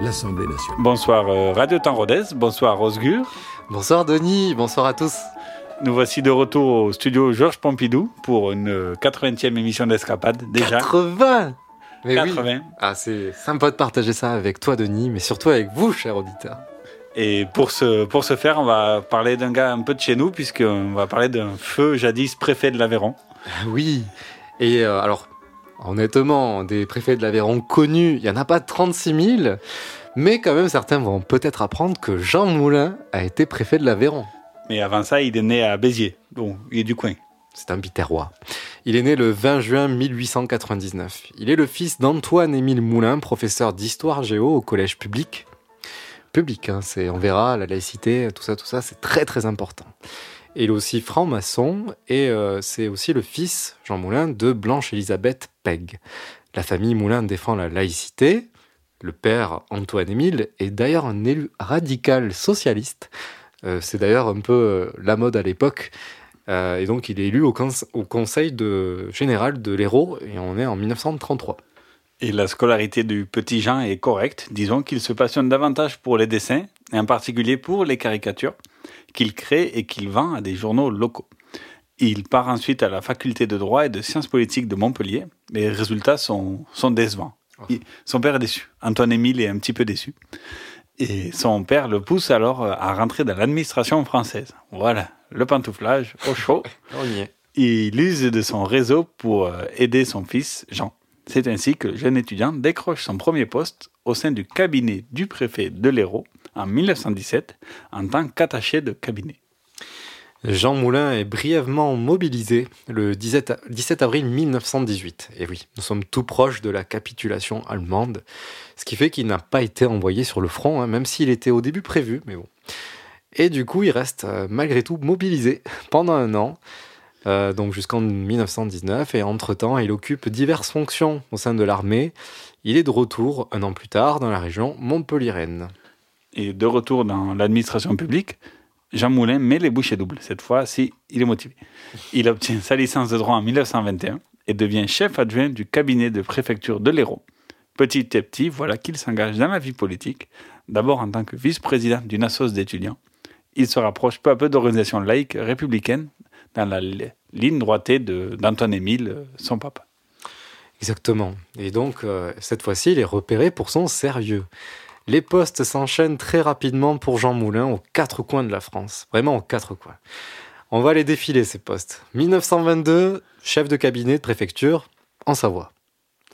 l'Assemblée nationale. Bonsoir euh, Radio Temps Rodez, bonsoir Osgur. Bonsoir Denis, bonsoir à tous. Nous voici de retour au studio Georges Pompidou pour une 80e émission d'Escapade déjà. 80 Mais oui. 80. Ah, c'est sympa de partager ça avec toi Denis, mais surtout avec vous, cher auditeur. Et pour ce, pour ce faire, on va parler d'un gars un peu de chez nous, puisqu'on va parler d'un feu jadis préfet de l'Aveyron. Oui, et euh, alors, honnêtement, des préfets de l'Aveyron connus, il n'y en a pas 36 000, mais quand même certains vont peut-être apprendre que Jean Moulin a été préfet de l'Aveyron. Mais avant ça, il est né à Béziers, donc il est du coin. C'est un biterrois. Il est né le 20 juin 1899. Il est le fils d'Antoine-Émile Moulin, professeur d'histoire géo au collège public. Public, hein, c'est, on verra, la laïcité, tout ça, tout ça, c'est très très important. Il est aussi franc-maçon et euh, c'est aussi le fils, Jean Moulin, de Blanche-Élisabeth Pegg. La famille Moulin défend la laïcité. Le père, Antoine-Émile, est d'ailleurs un élu radical socialiste. Euh, c'est d'ailleurs un peu euh, la mode à l'époque. Et donc il est élu au conseil de, général de l'Hérault et on est en 1933. Et la scolarité du petit Jean est correcte. Disons qu'il se passionne davantage pour les dessins, et en particulier pour les caricatures, qu'il crée et qu'il vend à des journaux locaux. Il part ensuite à la faculté de droit et de sciences politiques de Montpellier. Les résultats sont, sont décevants. Il- son père est déçu. Antoine-Émile est un petit peu déçu. Et son père le pousse alors à rentrer dans l'administration française. Voilà, le pantouflage au chaud. On y est. Il use de son réseau pour euh, aider son fils Jean. C'est ainsi que le jeune étudiant décroche son premier poste au sein du cabinet du préfet de l'Hérault en 1917 en tant qu'attaché de cabinet. Jean Moulin est brièvement mobilisé le 17, a- 17 avril 1918. Et oui, nous sommes tout proches de la capitulation allemande, ce qui fait qu'il n'a pas été envoyé sur le front, hein, même s'il était au début prévu, mais bon. Et du coup, il reste euh, malgré tout mobilisé pendant un an, euh, donc jusqu'en 1919, et entre-temps, il occupe diverses fonctions au sein de l'armée. Il est de retour un an plus tard dans la région montpelliéraine. Et de retour dans l'administration publique, Jean Moulin met les bouchées doubles. Cette fois, si il est motivé. Il obtient sa licence de droit en 1921 et devient chef adjoint du cabinet de préfecture de l'Hérault. Petit à petit, voilà qu'il s'engage dans la vie politique, d'abord en tant que vice-président d'une assoce d'étudiants. Il se rapproche peu à peu d'organisations laïques républicaines dans la li- ligne droitée de- d'Antoine-Émile, euh, son papa. Exactement. Et donc, euh, cette fois-ci, il est repéré pour son sérieux. Les postes s'enchaînent très rapidement pour Jean Moulin aux quatre coins de la France. Vraiment aux quatre coins. On va les défiler, ces postes. 1922, chef de cabinet de préfecture en Savoie.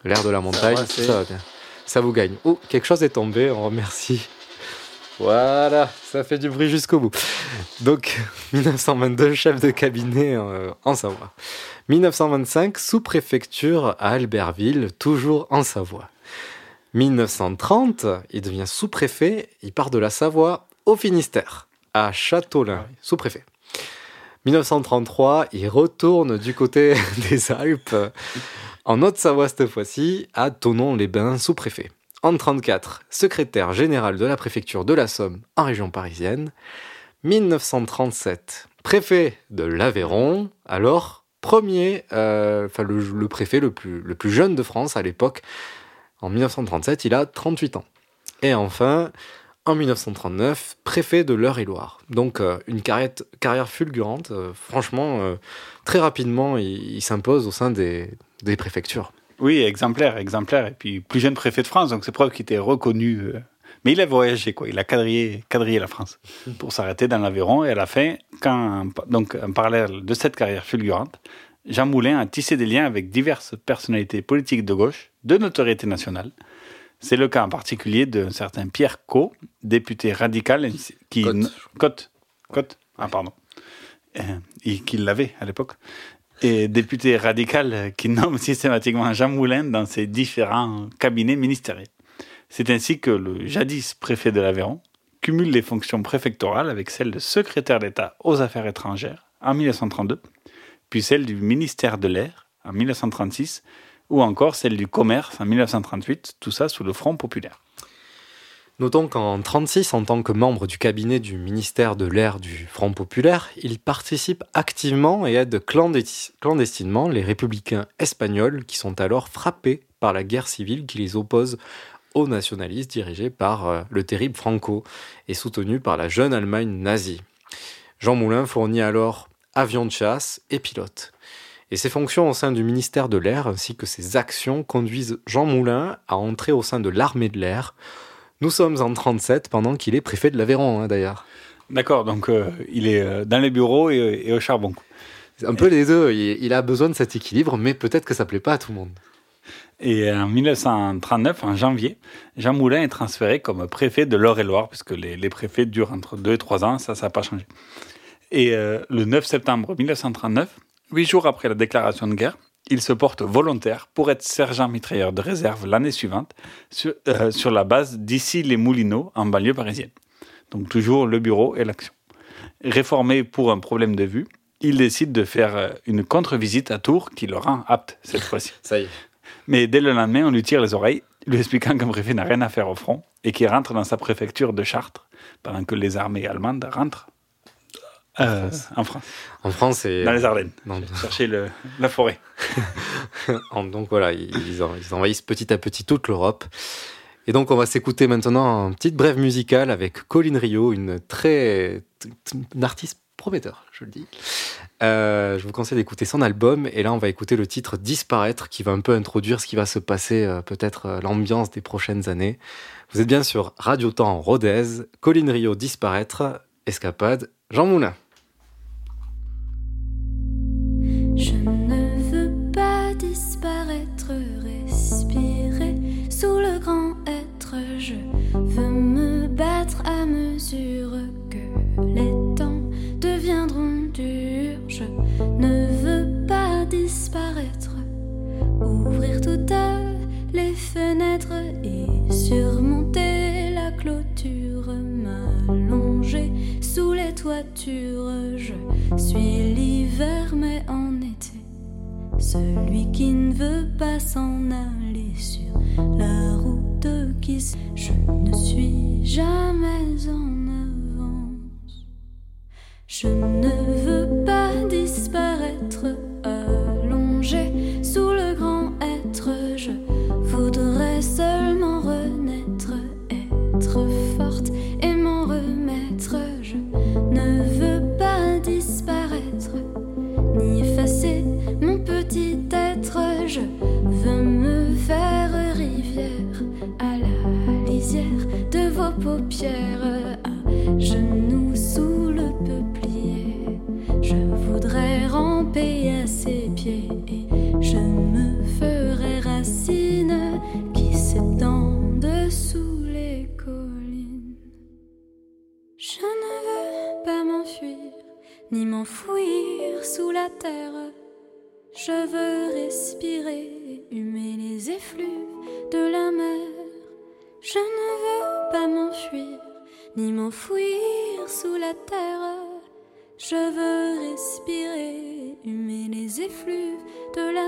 L'air de la montagne, ça va bien. Ça vous gagne. Oh, quelque chose est tombé, on remercie. Voilà, ça fait du bruit jusqu'au bout. Donc, 1922, chef de cabinet euh, en Savoie. 1925, sous-préfecture à Albertville, toujours en Savoie. 1930, il devient sous-préfet, il part de la Savoie au Finistère, à Châteaulin, sous-préfet. 1933, il retourne du côté des Alpes, en Haute-Savoie cette fois-ci, à Tonon-les-Bains, sous-préfet. En 1934, secrétaire général de la préfecture de la Somme en région parisienne. 1937, préfet de l'Aveyron, alors premier, euh, enfin le, le préfet le plus, le plus jeune de France à l'époque. En 1937, il a 38 ans. Et enfin, en 1939, préfet de l'Eure-et-Loire. Donc euh, une carrière, carrière fulgurante. euh, franchement, euh, très rapidement, il, il s'impose au sein des, des préfectures. Oui, exemplaire, exemplaire. Et puis, plus jeune préfet de France, donc c'est preuve qu'il était reconnu Mais il a voyagé, quoi. Il a quadrillé, quadrillé la France pour s'arrêter dans l'Aveyron. Et à la fin, quand, donc, en parallèle de cette carrière fulgurante, Jean Moulin a tissé des liens avec diverses personnalités politiques de gauche, de notoriété nationale. C'est le cas en particulier d'un certain Pierre Co, député radical, qui. Ah, pardon. Euh, et qui l'avait à l'époque. Et député radical qui nomme systématiquement Jean Moulin dans ses différents cabinets ministériels. C'est ainsi que le jadis préfet de l'Aveyron cumule les fonctions préfectorales avec celle de secrétaire d'État aux affaires étrangères en 1932, puis celle du ministère de l'Air en 1936, ou encore celle du commerce en 1938, tout ça sous le Front populaire. Notons qu'en 1936, en tant que membre du cabinet du ministère de l'Air du Front populaire, il participe activement et aide clandesti- clandestinement les républicains espagnols qui sont alors frappés par la guerre civile qui les oppose aux nationalistes dirigés par euh, le terrible Franco et soutenu par la jeune Allemagne nazie. Jean Moulin fournit alors avions de chasse et pilotes. Et ses fonctions au sein du ministère de l'Air ainsi que ses actions conduisent Jean Moulin à entrer au sein de l'armée de l'air. Nous sommes en 37 pendant qu'il est préfet de l'Aveyron hein, d'ailleurs. D'accord, donc euh, il est euh, dans les bureaux et, et au charbon. C'est un peu les deux, il, il a besoin de cet équilibre, mais peut-être que ça plaît pas à tout le monde. Et en 1939, en janvier, Jean Moulin est transféré comme préfet de l'Eure-et-Loire, puisque les, les préfets durent entre 2 et 3 ans, ça, ça n'a pas changé. Et euh, le 9 septembre 1939, huit jours après la déclaration de guerre, il se porte volontaire pour être sergent mitrailleur de réserve l'année suivante sur, euh, sur la base d'ici les Moulineaux, en banlieue parisienne. Donc toujours le bureau et l'action. Réformé pour un problème de vue, il décide de faire euh, une contre-visite à Tours qui le rend apte cette fois-ci. Ça y est. Mais dès le lendemain, on lui tire les oreilles, lui expliquant qu'un préfet n'a rien à faire au front et qu'il rentre dans sa préfecture de Chartres pendant que les armées allemandes rentrent euh, en France, En France, et dans les Ardennes, chercher le- la forêt. Donc voilà, ils, ils en- ils envahissent petit à petit toute l'Europe. Et donc on va s'écouter maintenant une petite brève musicale avec Colline Rio, une très, une artiste prometteur, je le dis. Euh, je vous conseille d'écouter son album et là on va écouter le titre Disparaître qui va un peu introduire ce qui va se passer, euh, peut-être euh, l'ambiance des prochaines années. Vous êtes bien sur Radio Temps Rodez, Colline Rio Disparaître, Escapade, Jean Moulin. Je ne veux pas disparaître, respirer sous le grand être. Je veux me battre à mesure que les temps deviendront durs. Je ne veux pas disparaître, ouvrir toutes les fenêtres et surmonter la clôture, m'allonger sous les toitures. Celui qui ne veut pas s'en aller sur la route qui s- je ne suis jamais en avance. Je ne veux pas disparaître, ni m'enfouir sous la terre. Je veux respirer humer les effluves de la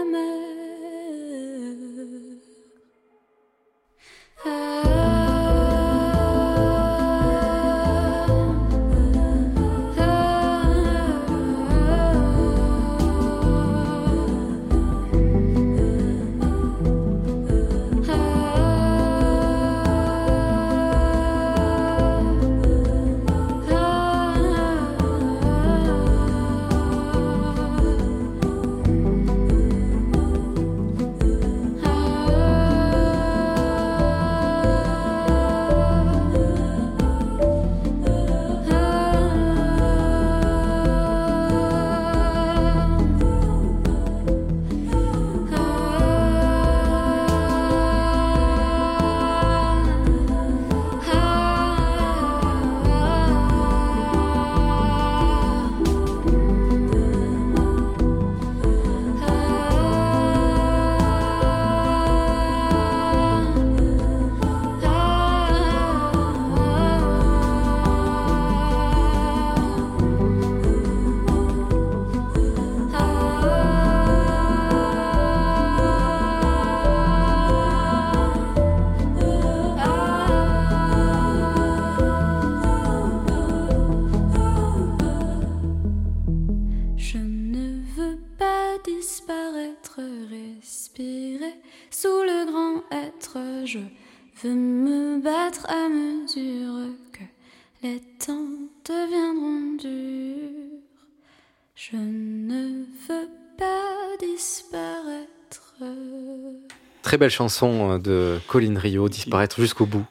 Très belle chanson euh, de Colin Rio, Disparaître jusqu'au bout.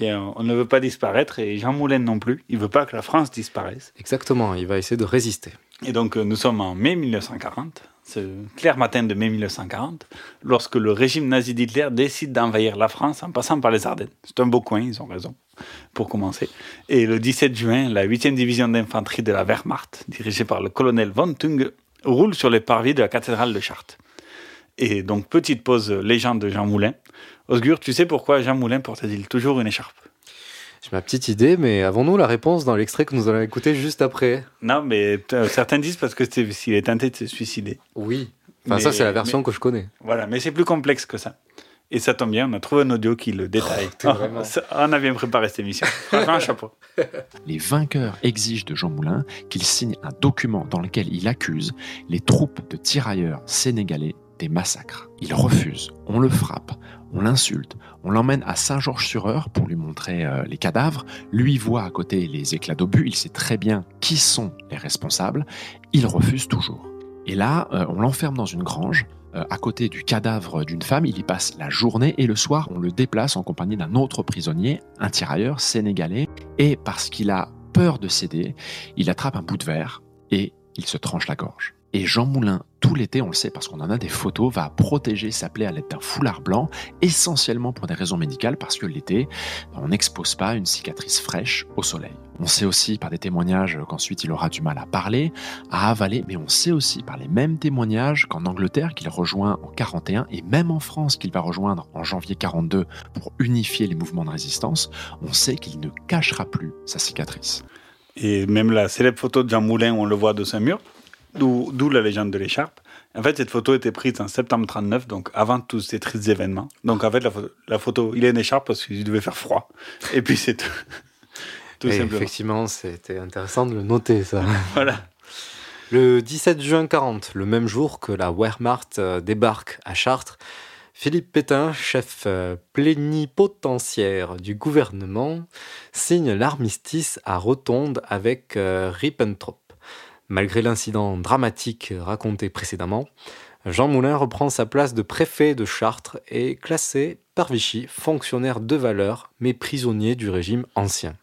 Est, on ne veut pas disparaître et Jean Moulin non plus. Il veut pas que la France disparaisse. Exactement, il va essayer de résister. Et donc euh, nous sommes en mai 1940, ce clair matin de mai 1940, lorsque le régime nazi d'Hitler décide d'envahir la France en passant par les Ardennes. C'est un beau coin, ils ont raison, pour commencer. Et le 17 juin, la 8e division d'infanterie de la Wehrmacht, dirigée par le colonel von Tunge, roule sur les parvis de la cathédrale de Chartres. Et donc, petite pause légende de Jean Moulin. Osgur, tu sais pourquoi Jean Moulin portait-il toujours une écharpe? J'ai ma petite idée, mais avons-nous la réponse dans l'extrait que nous allons écouter juste après? Non, mais euh, certains disent parce que c'est- s'il est tenté de se suicider. Oui. Enfin, Mais- ça, c'est la version mais- que je connais. Voilà, mais c'est plus complexe que ça. Et ça tombe bien, on a trouvé un audio qui le détaille. vraiment- ça- on a bien préparé cette émission. Franchement, un chapeau. Les vainqueurs exigent de Jean Moulin qu'il signe un document dans lequel il accuse les troupes de tirailleurs sénégalais des massacres. Il refuse, on le frappe, on l'insulte, on l'emmène à Saint-Georges-sur-Eure pour lui montrer euh, les cadavres. Lui voit à côté les éclats d'obus, il sait très bien qui sont les responsables. Il refuse toujours. Et là, euh, on l'enferme dans une grange. euh, à côté du cadavre d'une femme, il y passe la journée et le soir, on le déplace en compagnie d'un autre prisonnier, un tirailleur sénégalais, et parce qu'il a peur de céder, il attrape un bout de verre et il se tranche la gorge. Et Jean Moulin, tout l'été, on le sait parce qu'on en a des photos, va protéger sa plaie à l'aide d'un foulard blanc, essentiellement pour des raisons médicales, parce que l'été, on n'expose pas une cicatrice fraîche au soleil. On sait aussi par des témoignages qu'ensuite il aura du mal à parler, à avaler, mais on sait aussi par les mêmes témoignages qu'en Angleterre qu'il rejoint en 41 et même en France qu'il va rejoindre en janvier 42 pour unifier les mouvements de résistance, on sait qu'il ne cachera plus sa cicatrice. Et même la célèbre photo de Jean Moulin on le voit de Saint-Mur, d'où la légende de l'écharpe. En fait, cette photo était prise en septembre 39, donc avant tous ces tristes événements. Donc en fait, la photo, la photo il a une écharpe parce qu'il devait faire froid. Et puis c'est tout. tout simplement. effectivement, c'était intéressant de le noter, ça. Voilà. Le 17 juin 40, le même jour que la Wehrmacht euh, débarque à Chartres, Philippe Pétain, chef euh, plénipotentiaire du gouvernement, signe l'armistice à Rotonde avec euh, Ribbentrop. Malgré l'incident dramatique raconté précédemment, Jean Moulin reprend sa place de préfet de Chartres et est classé par Vichy fonctionnaire de valeur, mais prisonnier du régime ancien.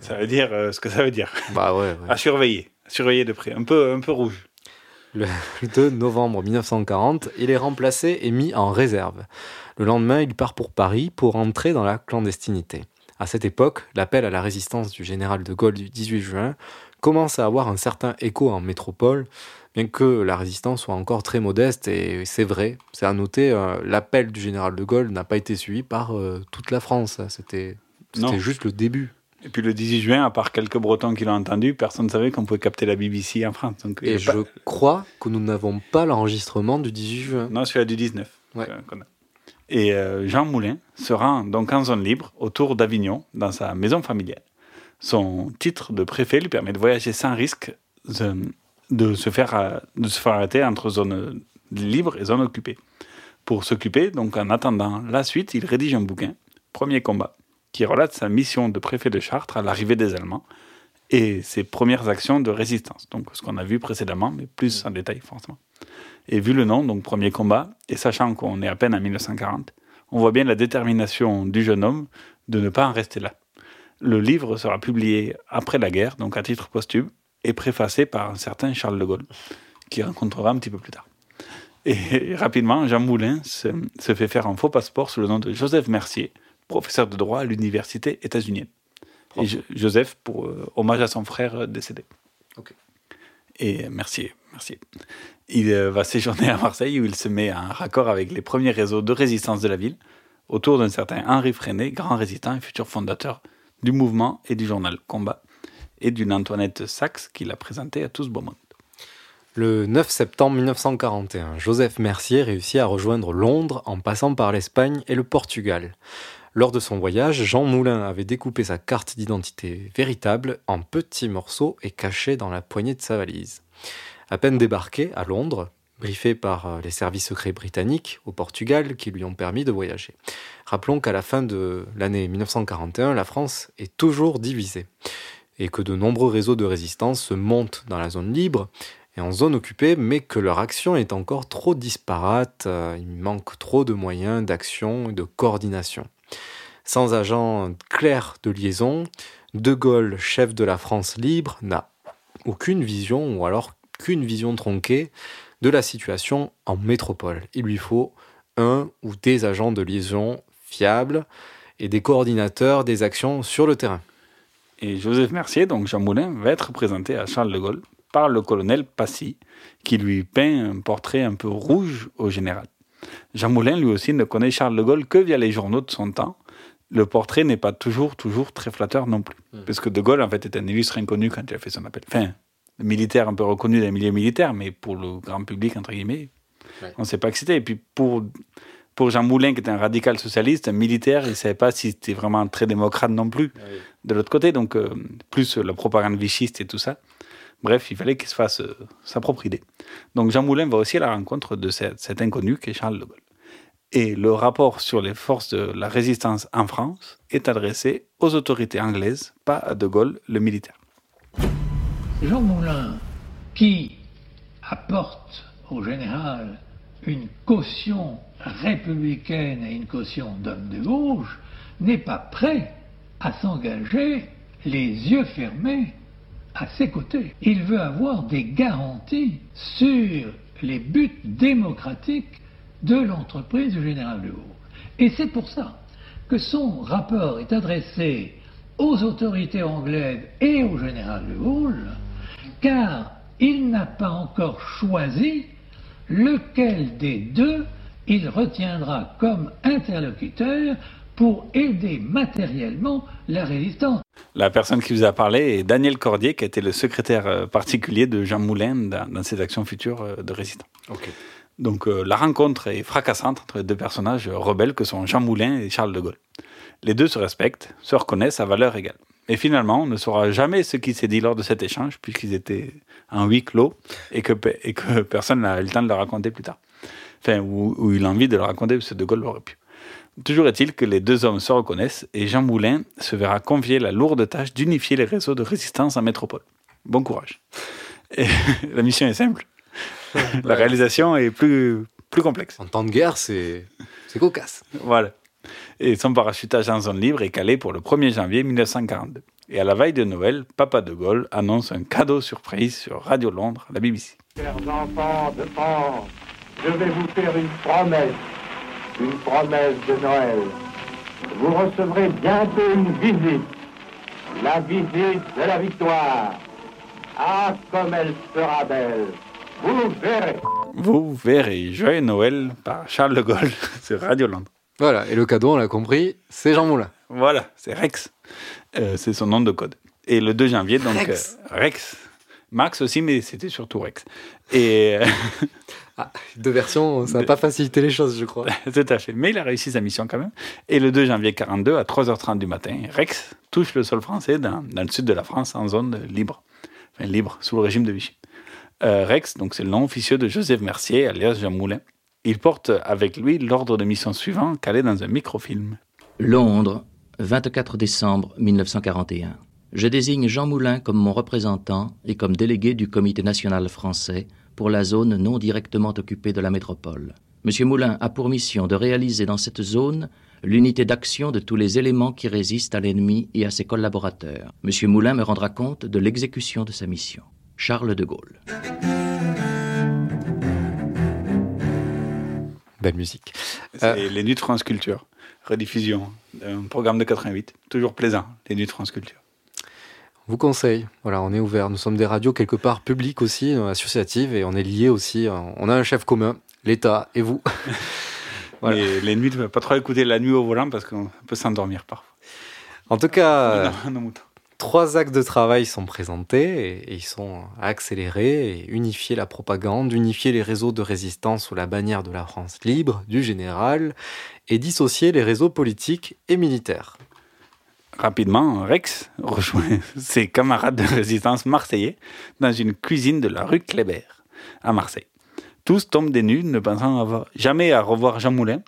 Ça veut dire euh, ce que ça veut dire. Bah ouais, ouais. À surveiller. À surveiller de près. Un peu, un peu rouge. Le 2 novembre 1940, il est remplacé et mis en réserve. Le lendemain, il part pour Paris pour entrer dans la clandestinité. À cette époque, l'appel à la résistance du général de Gaulle du 18 juin commence à avoir un certain écho en métropole, bien que la résistance soit encore très modeste, et c'est vrai, c'est à noter, euh, l'appel du général de Gaulle n'a pas été suivi par euh, toute la France, c'était juste le début. Et puis le 18 juin, à part quelques Bretons qui l'ont entendu, personne ne savait qu'on pouvait capter la BBC en France. Donc, Et je pas- crois que nous n'avons pas l'enregistrement du 18 juin. Non, celui-là du 19. Ouais. euh. Et euh, Jean Moulin se rend donc en zone libre autour d'Avignon, dans sa maison familiale. Son titre de préfet lui permet de voyager sans risque de, se, faire, euh, de se faire arrêter entre zone libre et zone occupée. Pour s'occuper, donc en attendant la suite, il rédige un bouquin, Premier combat, qui relate sa mission de préfet de Chartres à l'arrivée des Allemands et ses premières actions de résistance. Donc ce qu'on a vu précédemment, mais plus en détail forcément. Et vu le nom, donc premier combat, et sachant qu'on est à peine en 1940, on voit bien la détermination du jeune homme de ne pas en rester là. Le livre sera publié après la guerre, donc à titre posthume, et préfacé par un certain Charles de Gaulle, qui rencontrera un petit peu plus tard. Et rapidement, Jean Moulin se, se fait faire un faux passeport sous le nom de Joseph Mercier, professeur de droit à l'université états-unienne. Et Joseph pour euh, hommage à son frère euh, décédé. Et Mercier, Mercier. Il euh, va séjourner à Marseille où il se met en raccord avec les premiers réseaux de résistance de la ville, autour d'un certain Henri Freinet, grand résistant et futur fondateur du mouvement et du journal Combat, et d'une Antoinette Sachs qu'il a présenté à tous Beaumont. Le 9 septembre 1941, Joseph Mercier réussit à rejoindre Londres en passant par l'Espagne et le Portugal. Lors de son voyage, Jean Moulin avait découpé sa carte d'identité véritable en petits morceaux et caché dans la poignée de sa valise. À peine débarqué à Londres, briefé par euh, les services secrets britanniques au Portugal qui lui ont permis de voyager. Rappelons qu'à la fin de l'année 1941, la France est toujours divisée et que de nombreux réseaux de résistance se montent dans la zone libre et en zone occupée, mais que leur action est encore trop disparate, euh, il manque trop de moyens d'action et de coordination. Sans agent clair de liaison, De Gaulle, chef de la France libre, n'a aucune vision ou alors qu'une vision tronquée de la situation en métropole. Il lui faut un ou des agents de liaison fiables et des coordinateurs des actions sur le terrain. Et Joseph Mercier, donc Jean Moulin, va être présenté à Charles de Gaulle par le colonel Passy, qui lui peint un portrait un peu rouge au général. Jean Moulin, lui aussi, ne connaît Charles de Gaulle que via les journaux de son temps. Le portrait n'est pas toujours, toujours très flatteur non plus. Parce que de Gaulle, en fait, est un illustre inconnu quand il a fait son appel. Enfin, militaire un peu reconnu dans les milieux militaires, mais pour le grand public, entre guillemets, on ne sait pas que c'était. Et puis pour, pour Jean Moulin, qui était un radical socialiste, un militaire, il ne savait pas si c'était vraiment très démocrate non plus, de l'autre côté. Donc, euh, plus la propagande vichiste et tout ça. Bref, il fallait qu'il se fasse euh, sa propre idée. Donc Jean Moulin va aussi à la rencontre de cet, cet inconnu qui est Charles de Gaulle. Et le rapport sur les forces de la résistance en France est adressé aux autorités anglaises, pas à de Gaulle, le militaire. Jean Moulin, qui apporte au général une caution républicaine et une caution d'homme de gauche, n'est pas prêt à s'engager les yeux fermés à ses côtés. Il veut avoir des garanties sur les buts démocratiques de l'entreprise du général de Gaulle. Et c'est pour ça que son rapport est adressé aux autorités anglaises et au général de Gaulle, car il n'a pas encore choisi lequel des deux il retiendra comme interlocuteur pour aider matériellement la résistance. La personne qui vous a parlé est Daniel Cordier, qui a été le secrétaire euh, particulier de Jean Moulin dans, dans ses actions futures euh, de résistants. Donc euh, la rencontre est fracassante entre les deux personnages rebelles que sont Jean Moulin et Charles de Gaulle. Les deux se respectent, se reconnaissent à valeur égale. Et finalement, on ne saura jamais ce qui s'est dit lors de cet échange, puisqu'ils étaient en huis clos et que, pe- et que personne n'a eu le temps de le raconter plus tard. Enfin, ou, ou eu envie de le raconter, parce que De Gaulle l'aurait pu. Toujours est-il que les deux hommes se reconnaissent et Jean Moulin se verra confier la lourde tâche d'unifier les réseaux de résistance en métropole. Bon courage. Et la mission est simple. La réalisation est plus, plus complexe. En temps de guerre, c'est cocasse. Voilà. Et son parachutage en zone libre est calé pour le 1er janvier 1942. Et à la veille de Noël, Papa de Gaulle annonce un cadeau surprise sur Radio Londres, la BBC. Chers enfants de France, je vais vous faire une promesse, une promesse de Noël. Vous recevrez bientôt une visite, la visite de la victoire. Ah, comme elle sera belle. Vous verrez. Vous verrez Joyeux Noël par Charles de Gaulle sur Radio Londres. Voilà, et le cadeau, on l'a compris, c'est Jean Moulin. Voilà, c'est Rex. Euh, c'est son nom de code. Et le 2 janvier, donc. Rex. euh, Rex. Max aussi, mais c'était surtout Rex. Et. euh, Ah, deux versions, ça n'a pas facilité les choses, je crois. Tout à fait. Mais il a réussi sa mission quand même. Et le 2 janvier 42, à 3h30 du matin, Rex touche le sol français dans, dans le sud de la France en zone libre. Enfin, libre, sous le régime de Vichy. Euh, Rex, donc c'est le nom officieux de Joseph Mercier, alias Jean Moulin. Il porte avec lui l'ordre de mission suivant, calé dans un microfilm. Londres, 24 décembre 1941. Je désigne Jean Moulin comme mon représentant et comme délégué du Comité national français pour la zone non directement occupée de la métropole. Monsieur Moulin a pour mission de réaliser dans cette zone l'unité d'action de tous les éléments qui résistent à l'ennemi et à ses collaborateurs. Monsieur Moulin me rendra compte de l'exécution de sa mission. Charles de Gaulle. Belle musique. C'est les Nuits de France Culture. Rediffusion. Un programme de 88. Toujours plaisant, les Nuits de France Culture. On vous conseille. Voilà, on est ouvert. Nous sommes des radios quelque part publiques aussi, euh, associatives, et on est liés aussi. euh, On a un chef commun, l'État et vous. Voilà. Les nuits, pas trop écouter la nuit au volant parce qu'on peut s'endormir parfois. En tout cas, Non, non, mouton. Trois axes de travail sont présentés et, ils sont à accélérer et unifier la propagande, unifier les réseaux de résistance sous la bannière de la France libre, du général, et dissocier les réseaux politiques et militaires. Rapidement, Rex rejoint ses camarades de résistance marseillais dans une cuisine de la rue Kléber, à Marseille. Tous tombent des ne pensant avoir jamais à revoir Jean Moulin,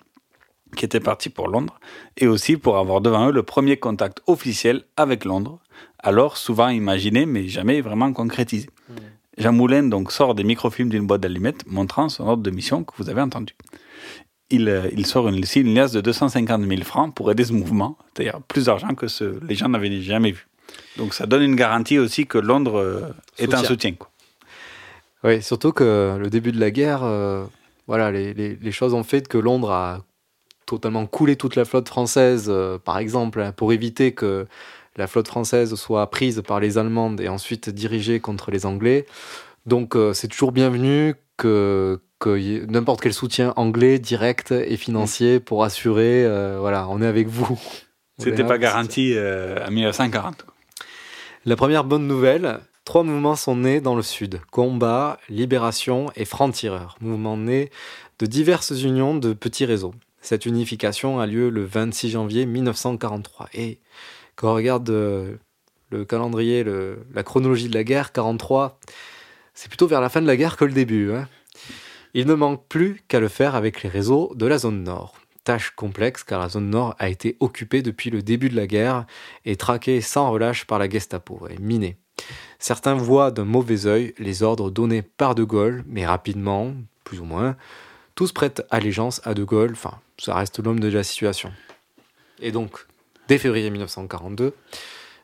qui était parti pour Londres, et aussi pour avoir devant eux le premier contact officiel avec Londres, alors souvent imaginé mais jamais vraiment concrétisé. Jean Moulin donc sort des microfilms d'une boîte d'allumettes montrant son ordre de mission que vous avez entendu. Il, euh, il sort une, une liasse de 250 000 francs pour aider ce mouvement, c'est-à-dire plus d'argent que ce, les gens n'avaient jamais vu. Donc ça donne une garantie aussi que Londres euh, est un Soutien. soutien. Quoi. Oui, surtout que le début de la guerre, euh, voilà, les, les- les choses ont fait que Londres a totalement coulé toute la flotte française, euh, par exemple, hein, pour éviter que la flotte française soit prise par les Allemandes et ensuite dirigée contre les Anglais. Donc euh, c'est toujours bienvenu que, que n'importe quel soutien anglais direct et financier pour assurer, euh, voilà, on est avec vous. C'était pas garanti euh, à 1940. quoi. la première bonne nouvelle, trois mouvements sont nés dans le Sud. Combat, Libération et Franc-Tireur. Mouvements nés de diverses unions de petits réseaux. Cette unification a lieu le 26 janvier 1943. Et quand on regarde euh, le calendrier, le- la chronologie de la guerre, 43, c'est plutôt vers la fin de la guerre que le début. hein. Il ne manque plus qu'à le faire avec les réseaux de la zone nord. Tâche complexe car la zone nord a été occupée depuis le début de la guerre et traquée sans relâche par la Gestapo et minée. Certains voient d'un mauvais œil les ordres donnés par De Gaulle, mais rapidement, plus ou moins, tous prêtent allégeance à De Gaulle, enfin, ça reste l'homme de la situation. Et donc, dès février 1942,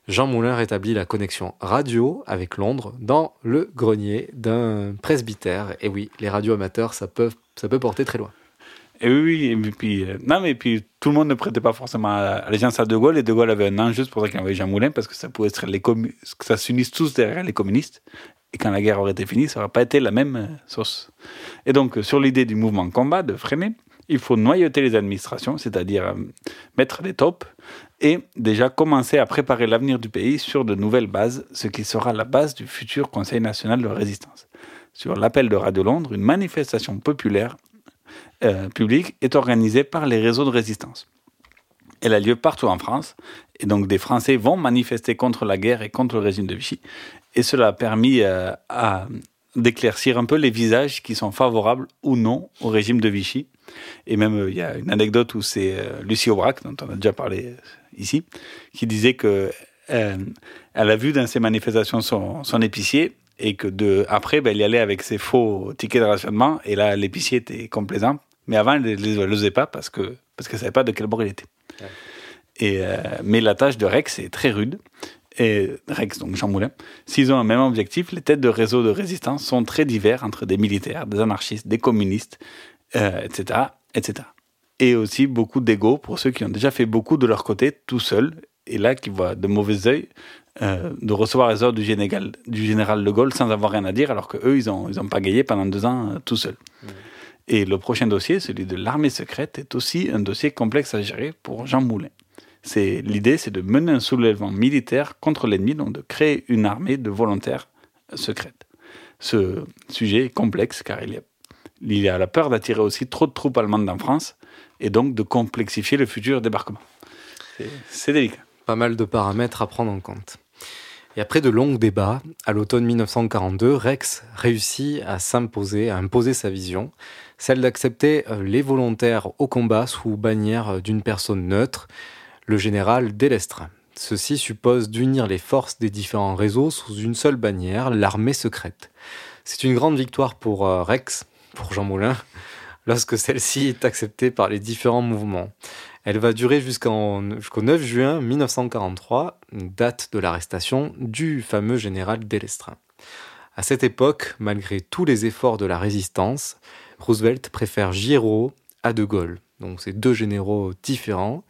Jean Moulin rétablit la connexion radio avec Londres dans le grenier d'un presbytère. Et oui, les radios amateurs, ça peut, ça peut porter très loin. Et oui, et puis, euh, non, mais puis tout le monde ne prêtait pas forcément allégeance à De Gaulle, et De Gaulle avait un an juste pour ça qu'il envoyait Jean Moulin, parce que ça pouvait être les que ça s'unisse tous derrière les communistes, et quand la guerre aurait été finie, ça n'aurait pas été la même euh, sauce. Et donc, euh, sur l'idée du mouvement combat, de freiner, il faut noyauter les administrations, c'est-à-dire euh, mettre des taupes, et déjà commencer à préparer l'avenir du pays sur de nouvelles bases, ce qui sera la base du futur Conseil national de résistance. Sur l'appel de Radio Londres, une manifestation populaire euh, publique est organisée par les réseaux de résistance. Elle a lieu partout en France, et donc des Français vont manifester contre la guerre et contre le régime de Vichy. Et cela a permis euh, d'éclaircir un peu les visages qui sont favorables ou non au régime de Vichy. Et même, euh, il y a une anecdote où c'est euh, Lucie Aubrac, dont on a déjà parlé euh, ici, qui disait que euh, elle a vu dans ces manifestations son, son épicier et que de, après, ben, elle y allait avec ses faux tickets de rationnement et là, l'épicier était complaisant. Mais avant, elle ne les pas parce que parce qu'elle savait pas de quel bord il était. Et, euh, mais la tâche de Rex est très rude. Et Rex, donc Jean Moulin, s'ils ont un même objectif, les têtes de réseau de résistance sont très divers entre des militaires, des anarchistes, des communistes, euh, etc., etc. Et aussi beaucoup d'ego pour ceux qui ont déjà fait beaucoup de leur côté tout seuls, et là qui voient de mauvais œil euh, de recevoir les ordres du général, du général de Gaulle sans avoir rien à dire, alors qu'eux, ils n'ont ils ont pas gagné pendant deux ans euh, tout seuls. Et le prochain dossier, celui de l'armée secrète, est aussi un dossier complexe à gérer pour Jean Moulin. C'est l'idée, c'est de mener un soulèvement militaire contre l'ennemi, donc de créer une armée de volontaires secrètes. Ce sujet est complexe car il y a, il a la peur d'attirer aussi trop de troupes allemandes en France et donc de complexifier le futur débarquement. C'est- C'est délicat. Pas mal de paramètres à prendre en compte. Et après de longs débats, à l'automne 1942, Rex réussit à s'imposer, à imposer sa vision, celle d'accepter euh, les volontaires au combat sous bannière euh, d'une personne neutre, le général Délestre. Ceci suppose d'unir les forces des différents réseaux sous une seule bannière, l'armée secrète. C'est une grande victoire pour euh, Rex, pour Jean Moulin, lorsque celle-ci est acceptée par les différents mouvements. Elle va durer jusqu'au 9 juin 1943, date de l'arrestation du fameux général Délestrin. À cette époque, malgré tous les efforts de la résistance, Roosevelt préfère Giraud à De Gaulle. Donc c'est deux généraux différents,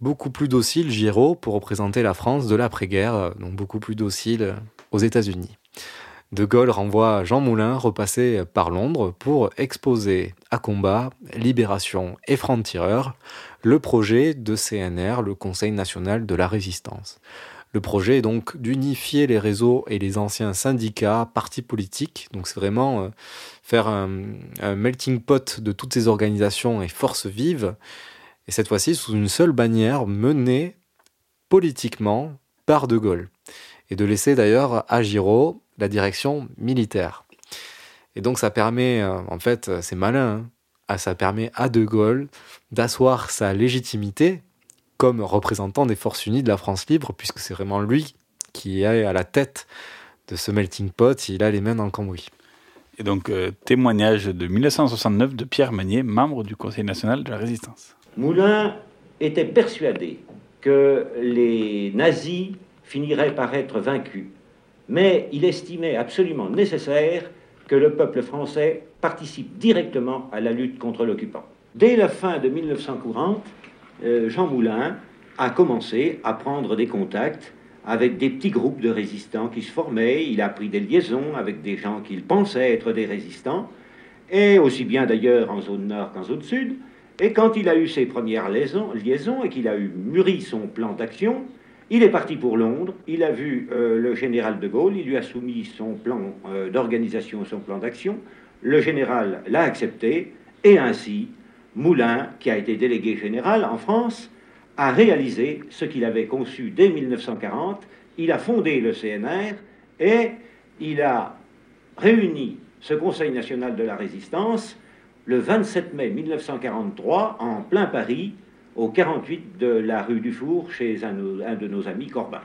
beaucoup plus dociles Giraud pour représenter la France de l'après-guerre, donc beaucoup plus docile aux États-Unis. De Gaulle renvoie Jean Moulin repasser par Londres pour exposer à combat, Libération et Franc-Tireur le projet de CNR, le Conseil national de la résistance. Le projet est donc d'unifier les réseaux et les anciens syndicats, partis politiques. Donc c'est vraiment euh, faire un, un melting pot de toutes ces organisations et forces vives. Et cette fois-ci sous une seule bannière menée politiquement par De Gaulle. Et de laisser d'ailleurs à Giraud la direction militaire. Et donc ça permet, euh, en fait, euh, c'est malin, hein, ah, ça permet à De Gaulle d'asseoir sa légitimité comme représentant des forces unies de la France libre, puisque c'est vraiment lui qui est à la tête de ce melting pot, il a les mains dans le cambouis. Et donc, euh, témoignage de 1969 de Pierre Magnier, membre du Conseil national de la résistance. Moulin était persuadé que les nazis finiraient par être vaincus, mais il estimait absolument nécessaire que le peuple français participe directement à la lutte contre l'occupant. Dès la fin de 1940, euh, Jean Moulin a commencé à prendre des contacts avec des petits groupes de résistants qui se formaient. Il a pris des liaisons avec des gens qu'il pensait être des résistants, et aussi bien d'ailleurs en zone nord qu'en zone sud. Et quand il a eu ses premières liaisons, liaisons et qu'il a eu mûri son plan d'action, il est parti pour Londres, il a vu euh, le général de Gaulle, il lui a soumis son plan euh, d'organisation, son plan d'action. Le général l'a accepté, et ainsi, Moulin, qui a été délégué général en France, a réalisé ce qu'il avait conçu dès 1940. Il a fondé le CNR et il a réuni ce Conseil national de la résistance le 27 mai 1943 en plein Paris au 48 de la rue du Four chez un, de nos amis Corbin.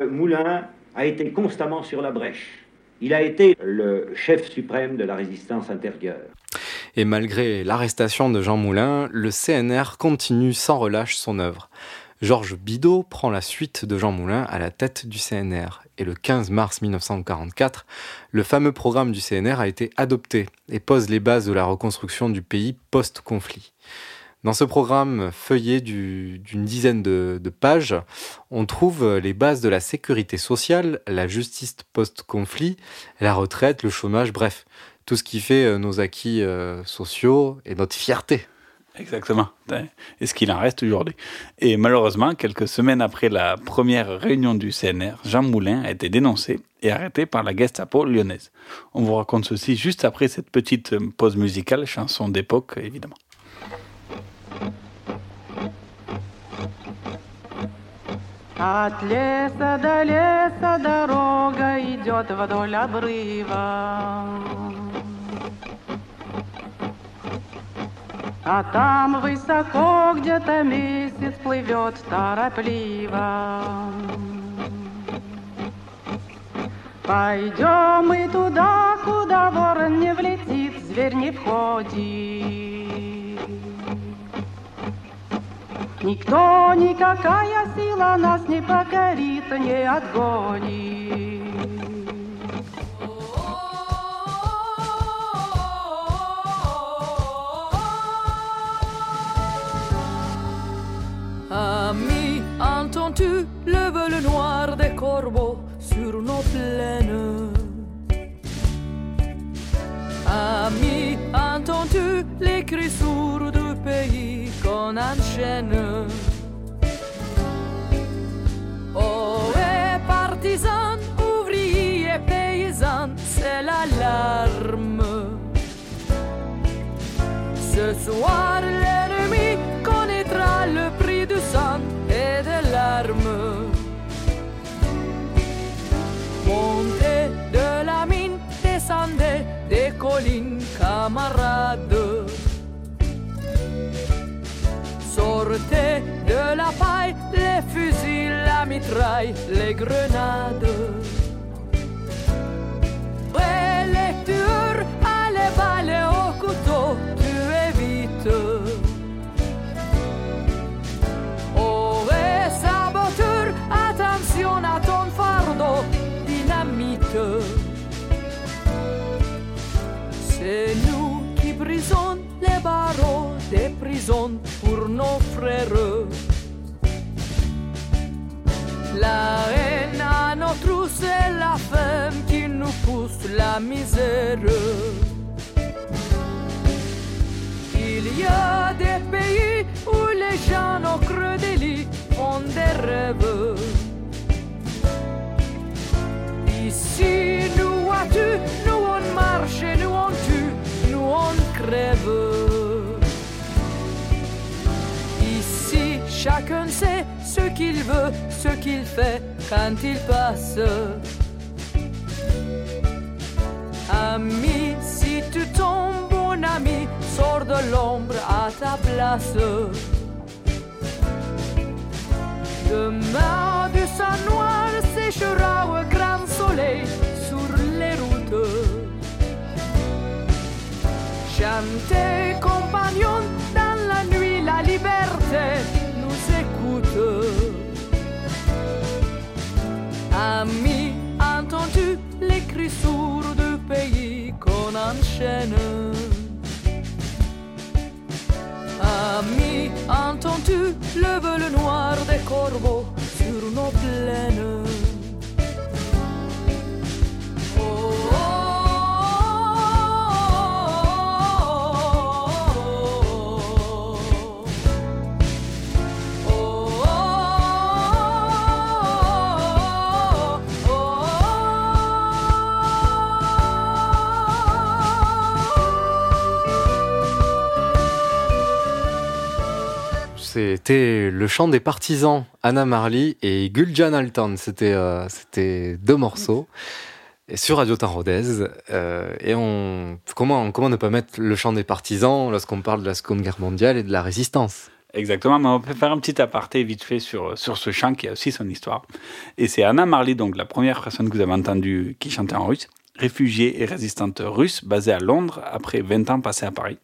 Moulin a été constamment sur la brèche. Il a été le chef suprême de la résistance intérieure. Et malgré l'arrestation de Jean Moulin, le CNR continue sans relâche son œuvre. Georges Bidault prend la suite de Jean Moulin à la tête du CNR. Et le 15 mars 1944, le fameux programme du CNR a été adopté et pose les bases de la reconstruction du pays post-conflit. Dans ce programme feuillé d'une dizaine de, pages, on trouve les bases de la sécurité sociale, la justice post-conflit, la retraite, le chômage, bref, tout ce qui fait euh, nos acquis euh, sociaux et notre fierté. Exactement. Et ce qu'il en reste aujourd'hui. Et malheureusement, quelques semaines après la première réunion du CNR, Jean Moulin a été dénoncé et arrêté par la Gestapo lyonnaise. On vous raconte ceci juste après cette petite pause musicale, chanson d'époque évidemment. От леса до леса дорога идет вдоль обрыва. А там высоко где-то месяц плывет торопливо. Пойдем мы туда, куда ворон не влетит, зверь не входит. Никто, никакая сила нас не покорит, не отгонит. Ami, entends-tu le vol noir des corbeaux sur nos plaines Ami, entends-tu les cris sourds du pays qu'on enchaîne Oh, et partisans, ouvriers, paysans, c'est l'alarme. Ce soir, l'ennemi connaîtra le prix du sang et des larmes. Montez de la mine, descendez des collines, camarades. Sortez de la paille, les fusils, la mitraille, les grenades. Ouais, les tueurs, à les balles au couteau, tu évites. Nos frères. La haine à nos trous, c'est la faim qui nous pousse la misère. Il y a des pays où les gens au creux des lits font des rêves. Ici, nous vois-tu, nous on marche, nous on tue, nous on crève. Chacun sait ce qu'il veut, ce qu'il fait quand il passe. Amis, si tu tombes, mon ami, sors de l'ombre à ta place. Demain, du sang noir séchera au grand soleil sur les routes. Chantez, compagnons, dans la nuit, la liberté Amis, entends-tu les cris sourds du pays qu'on enchaîne? Ami, entends-tu le vol noir des corbeaux sur nos plaines? C'était le chant des partisans, Anna Marley et Guljan Altan. C'était euh, c'était deux morceaux. Sur Radio Tarodez. Euh, et on, comment, comment ne pas mettre le chant des partisans lorsqu'on parle de la Seconde Guerre mondiale et de la résistance? Exactement, mais on peut faire un petit aparté vite fait sur, sur ce chant qui a aussi son histoire. Et c'est Anna Marley, donc la première personne que vous avez entendue qui chantait en russe, réfugiée et résistante russe basée à Londres après 20 ans passés à Paris,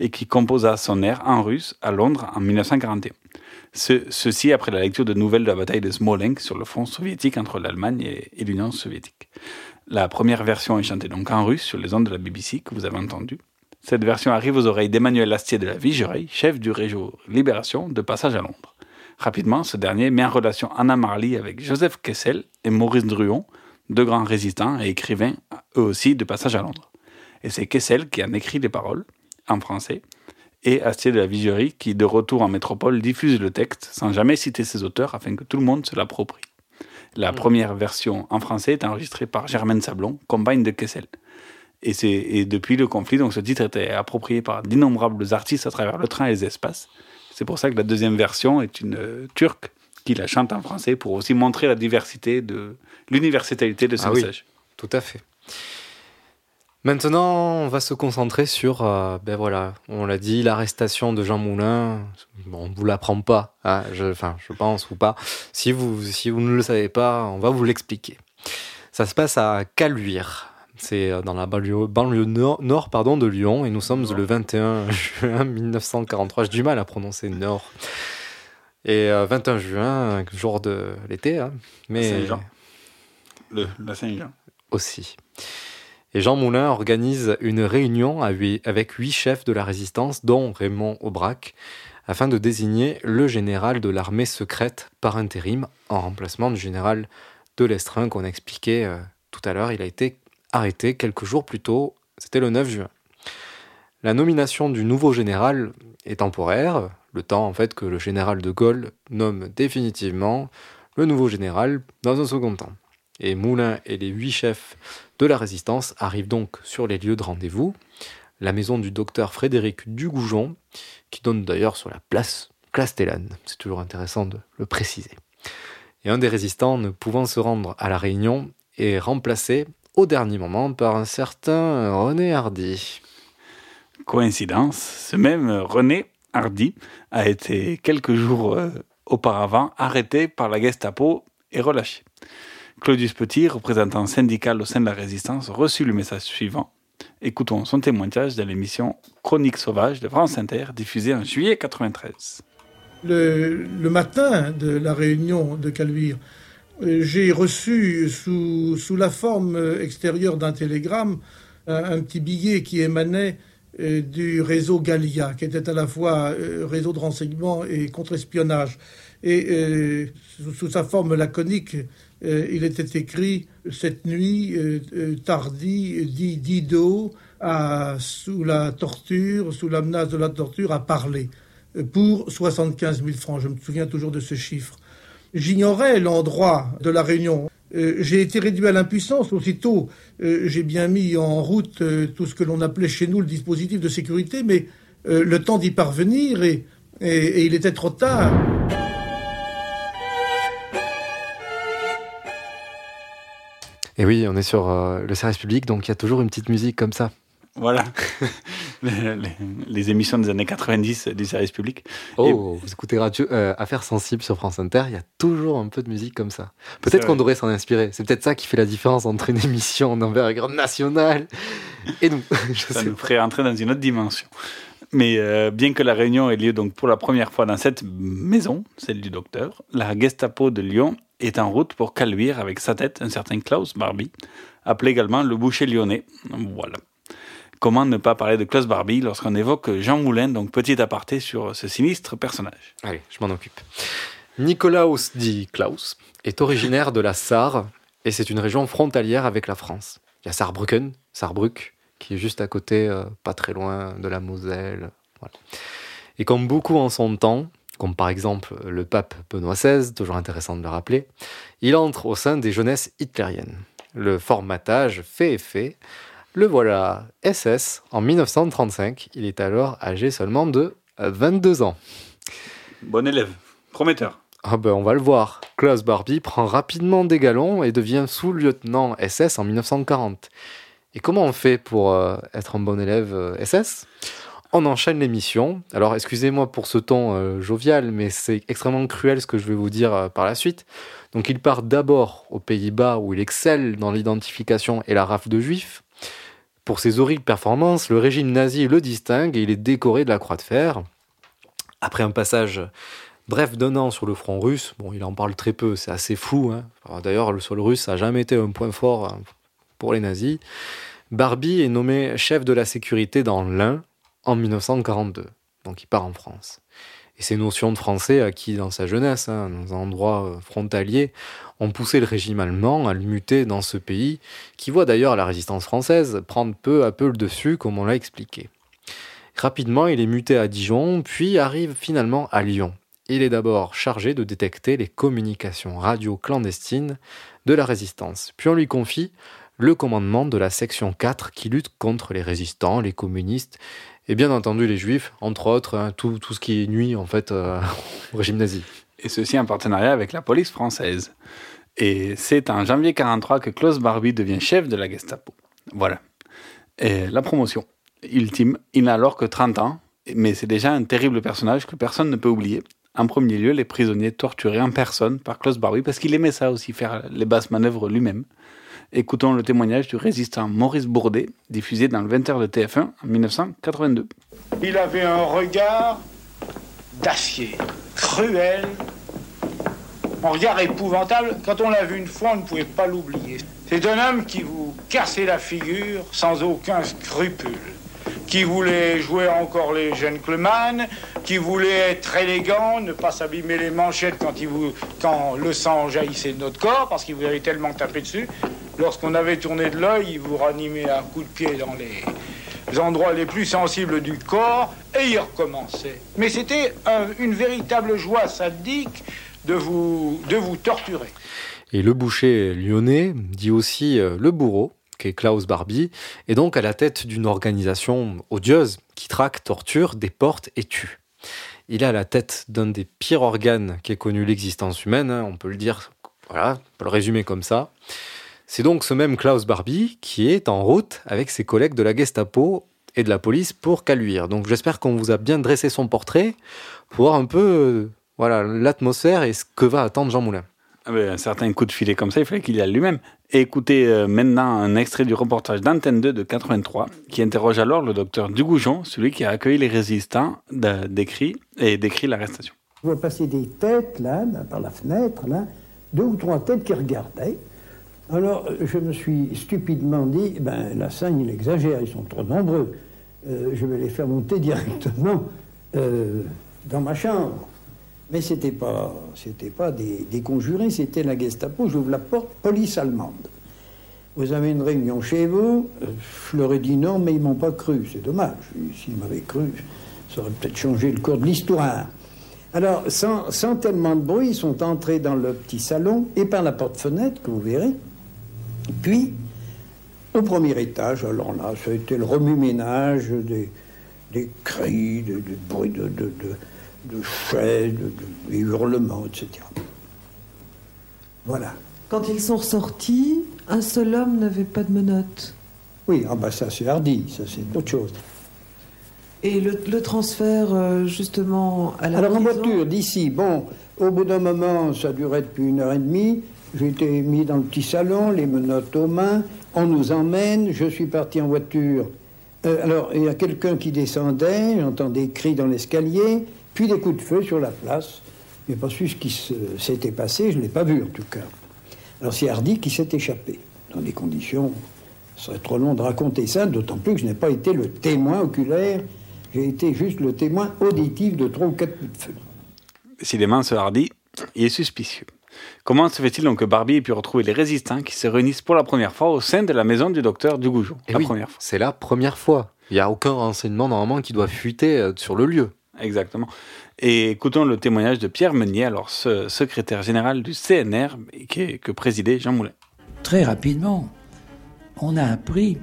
et qui composa son air en russe à Londres en 1941. Ce- ceci après la lecture de nouvelles de la bataille de Smolensk sur le front soviétique entre l'Allemagne et, l'Union soviétique. La première version est chantée donc en russe sur les ondes de la BBC que vous avez entendu. Cette version arrive aux oreilles d'Emmanuel Astier de la Vigereuil, chef du réseau Libération de passage à Londres. Rapidement, ce dernier met en relation Anna Marley avec Joseph Kessel et Maurice Druon, deux grands résistants et écrivains, eux aussi, de passage à Londres. Et c'est Kessel qui en écrit les paroles, en français, et Astier de la Vigerie qui, de retour en métropole, diffuse le texte sans jamais citer ses auteurs afin que tout le monde se l'approprie. La première version en français est enregistrée par Germaine Sablon, compagne de Kessel. Et, c'est, et depuis le conflit, donc ce titre était approprié par d'innombrables artistes à travers le train et les espaces. C'est pour ça que la deuxième version est une euh, turque qui la chante en français pour aussi montrer la diversité de l'universalité de ce Ah oui, message. tout à fait. Maintenant, on va se concentrer sur, euh, ben voilà, on l'a dit, l'arrestation de Jean Moulin. Bon, on vous l'apprend pas, hein, je, enfin, je pense ou pas. Si vous, si vous ne le savez pas, on va vous l'expliquer. Ça se passe à Caluire. C'est euh, dans la banlieue, banlieue nord, nord pardon, de Lyon et nous sommes le 21 juin 1943. J'ai du mal à prononcer nord. Et euh, 21 juin, jour de l'été, hein, mais Saint-Jean. Le, la Saint-Jean. aussi. Et Jean Moulin organise une réunion avec huit chefs de la résistance, dont Raymond Aubrac, afin de désigner le général de l'armée secrète par intérim, en remplacement du général de l'Estrin qu'on a expliqué euh, tout à l'heure. Il a été arrêté quelques jours plus tôt, c'était le 9 juin. La nomination du nouveau général est temporaire, le temps en fait que le général de Gaulle nomme définitivement le nouveau général dans un second temps. Et Moulin et les huit chefs de la résistance arrivent donc sur les lieux de rendez-vous, la maison du docteur Frédéric Dugoujon, qui donne d'ailleurs sur la place Castellane. C'est toujours intéressant de le préciser. Et un des résistants ne pouvant se rendre à la réunion est remplacé au dernier moment par un certain René Hardy. Coïncidence, ce même René Hardy a été quelques jours euh, auparavant arrêté par la Gestapo et relâché. Claudius Petit, représentant syndical au sein de la résistance, reçut le message suivant. Écoutons son témoignage dans l'émission Chronique sauvage de France Inter, diffusée en juillet 93. Le, matin de la réunion de Caluire, euh, j'ai reçu sous, la forme euh, extérieure d'un télégramme un, petit billet qui émanait du réseau Gallia, qui était à la fois euh, réseau de renseignement et contre-espionnage. Et euh, sous, sa forme laconique, euh, il était écrit cette nuit, euh, euh, tardi, dit Dido, sous la torture, sous la menace de la torture, a parlé euh, pour 75 000 francs. Je me souviens toujours de ce chiffre. J'ignorais l'endroit de la réunion. Euh, j'ai été réduit à l'impuissance. Aussitôt, euh, j'ai bien mis en route euh, tout ce que l'on appelait chez nous le dispositif de sécurité, mais euh, le temps d'y parvenir et, et, et il était trop tard. Et oui, on est sur euh, le service public, donc il y a toujours une petite musique comme ça. Voilà. les, les- les émissions des années 90 du service public. Oh, vous écoutez Radio euh, Affaires Sensibles sur France Inter, il y a toujours un peu de musique comme ça. Peut-être qu'on vrai. devrait s'en inspirer. C'est peut-être ça qui fait la différence entre une émission d'envergure nationale et nous. Je ça nous ferait entrer dans une autre dimension. Mais euh, bien que la réunion ait lieu donc pour la première fois dans cette maison, celle du docteur, la Gestapo de Lyon est en route pour Caluire avec sa tête un certain Klaus Barbie, appelé également le boucher lyonnais. Voilà. Comment ne pas parler de Klaus Barbie lorsqu'on évoque Jean Moulin, donc petit aparté sur ce sinistre personnage. Allez, je m'en occupe. Nikolaus dit Klaus est originaire de la Sarre et c'est une région frontalière avec la France. Il y a Saarbrücken, Saarbrück, qui est juste à côté, euh, pas très loin de la Moselle. Et comme beaucoup en son temps, comme par exemple le pape Benoît XVI, toujours intéressant de le rappeler, il entre au sein des jeunesses hitlériennes. Le formatage fait effet. Le voilà SS en 1935. Il est alors âgé seulement de 22 ans. Bon élève, prometteur. Ah ben on va le voir. Klaus Barbie prend rapidement des galons et devient sous-lieutenant SS en 1940. Et comment on fait pour euh, être un bon élève euh, SS On enchaîne les missions. Alors excusez-moi pour ce ton euh, jovial, mais c'est extrêmement cruel ce que je vais vous dire euh, par la suite. Donc il part d'abord aux Pays-Bas où il excelle dans l'identification et la rafle de juifs. Pour ses horribles performances, le régime nazi le distingue et il est décoré de la Croix de Fer. Après un passage bref d'un an sur le front russe, bon, il en parle très peu, c'est assez flou. hein. D'ailleurs, le sol russe, n'a jamais été un point fort hein, pour les nazis. Barbie est nommé chef de la sécurité dans l'Ain en 1942. Donc il part en France. Et ces notions de français acquis dans sa jeunesse, hein, dans un endroit euh, frontalier, ont poussé le régime allemand à le muter dans ce pays, qui voit d'ailleurs la résistance française prendre peu à peu le dessus, comme on l'a expliqué. Rapidement, il est muté à Dijon, puis arrive finalement à Lyon. Il est d'abord chargé de détecter les communications radio clandestines de la résistance. Puis on lui confie le commandement de la section 4 qui lutte contre les résistants, les communistes et bien entendu les juifs, entre autres, hein, tout, tout ce qui nuit en fait euh, au régime nazi. Et ceci en partenariat avec la police française. Et c'est en janvier 43 que Klaus Barbie devient chef de la Gestapo. Voilà. Et la promotion ultime, il n'a alors que 30 ans, mais c'est déjà un terrible personnage que personne ne peut oublier. En premier lieu, les prisonniers torturés en personne par Klaus Barbie, parce qu'il aimait ça aussi, faire les basses manœuvres lui-même. Écoutons le témoignage du résistant Maurice Bourdet, diffusé dans le 20h de TF1 en 1982. Il avait un regard d'acier, cruel, un regard épouvantable. Quand on l'a vu une fois, on ne pouvait pas l'oublier. C'est un homme qui vous cassait la figure sans aucun scrupule, qui voulait jouer encore les gentlemen, qui voulait être élégant, ne pas s'abîmer les manchettes quand, le sang jaillissait de notre corps, parce qu'il vous avait tellement tapé dessus. Lorsqu'on avait tourné de l'œil, il vous ranimait à coups de pied dans les endroits les plus sensibles du corps, et il recommençait. Mais c'était un- une véritable joie sadique de vous, de vous torturer. Et le boucher lyonnais dit aussi euh, le bourreau, qui est Klaus Barbie, est donc à la tête d'une organisation odieuse qui traque, torture, déporte et tue. Il est à la tête d'un des pires organes qu'ait connu l'existence humaine, hein, on peut le dire, voilà, on peut le résumer comme ça. C'est donc ce même Klaus Barbie qui est en route avec ses collègues de la Gestapo et de la police pour Caluire. Donc j'espère qu'on vous a bien dressé son portrait pour voir un peu euh, voilà l'atmosphère et ce que va attendre Jean Moulin. Ah ben, un certain coup de filet comme ça, il fallait qu'il y aille lui-même. Écoutez euh, maintenant un extrait du reportage d'Antenne 2 de 83, qui interroge alors le docteur Dugoujon, celui qui a accueilli les résistants, décrit et décrit l'arrestation. Je vois passer des têtes, là, là, par la fenêtre, là, deux ou trois têtes qui regardaient. Alors, euh, je me suis stupidement dit, ben, la scène, il exagère, ils sont trop nombreux. Euh, je vais les faire monter directement euh, dans ma chambre. Mais c'était pas, pas des, conjurés, c'était la Gestapo. J'ouvre la porte, police allemande. Vous avez une réunion chez vous Euh, Je leur ai dit non, mais ils m'ont pas cru. C'est dommage. S'ils m'avaient cru, ça aurait peut-être changé le cours de l'histoire. Alors, sans, sans tellement de bruit, ils sont entrés dans le petit salon et par la porte-fenêtre, que vous verrez. Puis, au premier étage, alors là, ça a été le remue-ménage des, des cris, des, des bruits de, de, de, de chaises, de, de- des hurlements, etc. Voilà. Quand ils sont ressortis, un seul homme n'avait pas de menottes. Oui, ah bah ça c'est Hardy, ça c'est autre chose. Et le, le transfert, euh, justement, à la Alors en voiture, d'ici, bon, au bout d'un moment, ça durait depuis une heure et demie. J'ai été mis dans le petit salon, les menottes aux mains. On nous emmène. Je suis parti en voiture. Euh, alors, il y a quelqu'un qui descendait. J'entends des cris dans l'escalier, puis des coups de feu sur la place. Je n'ai pas su ce qui s'était passé. Je ne l'ai pas vu, en tout cas. Alors, c'est Hardy qui s'est échappé, dans des conditions. Ce serait trop long de raconter ça, d'autant plus que je n'ai pas été le témoin oculaire. J'ai été juste le témoin auditif de trois ou quatre coups de feu. Décidément, ce Hardy, il est suspicieux. Comment se fait-il donc que Barbie ait pu retrouver les résistants qui se réunissent pour la première fois au sein de la maison du docteur Dugoujon Et La oui, première fois. c'est la première fois. Il n'y a aucun renseignement normalement qui doit fuiter euh, sur le lieu. Exactement. Et écoutons le témoignage de Pierre Meunier, alors ce secrétaire général du CNR qui- que présidait Jean Moulin. Très rapidement, on a appris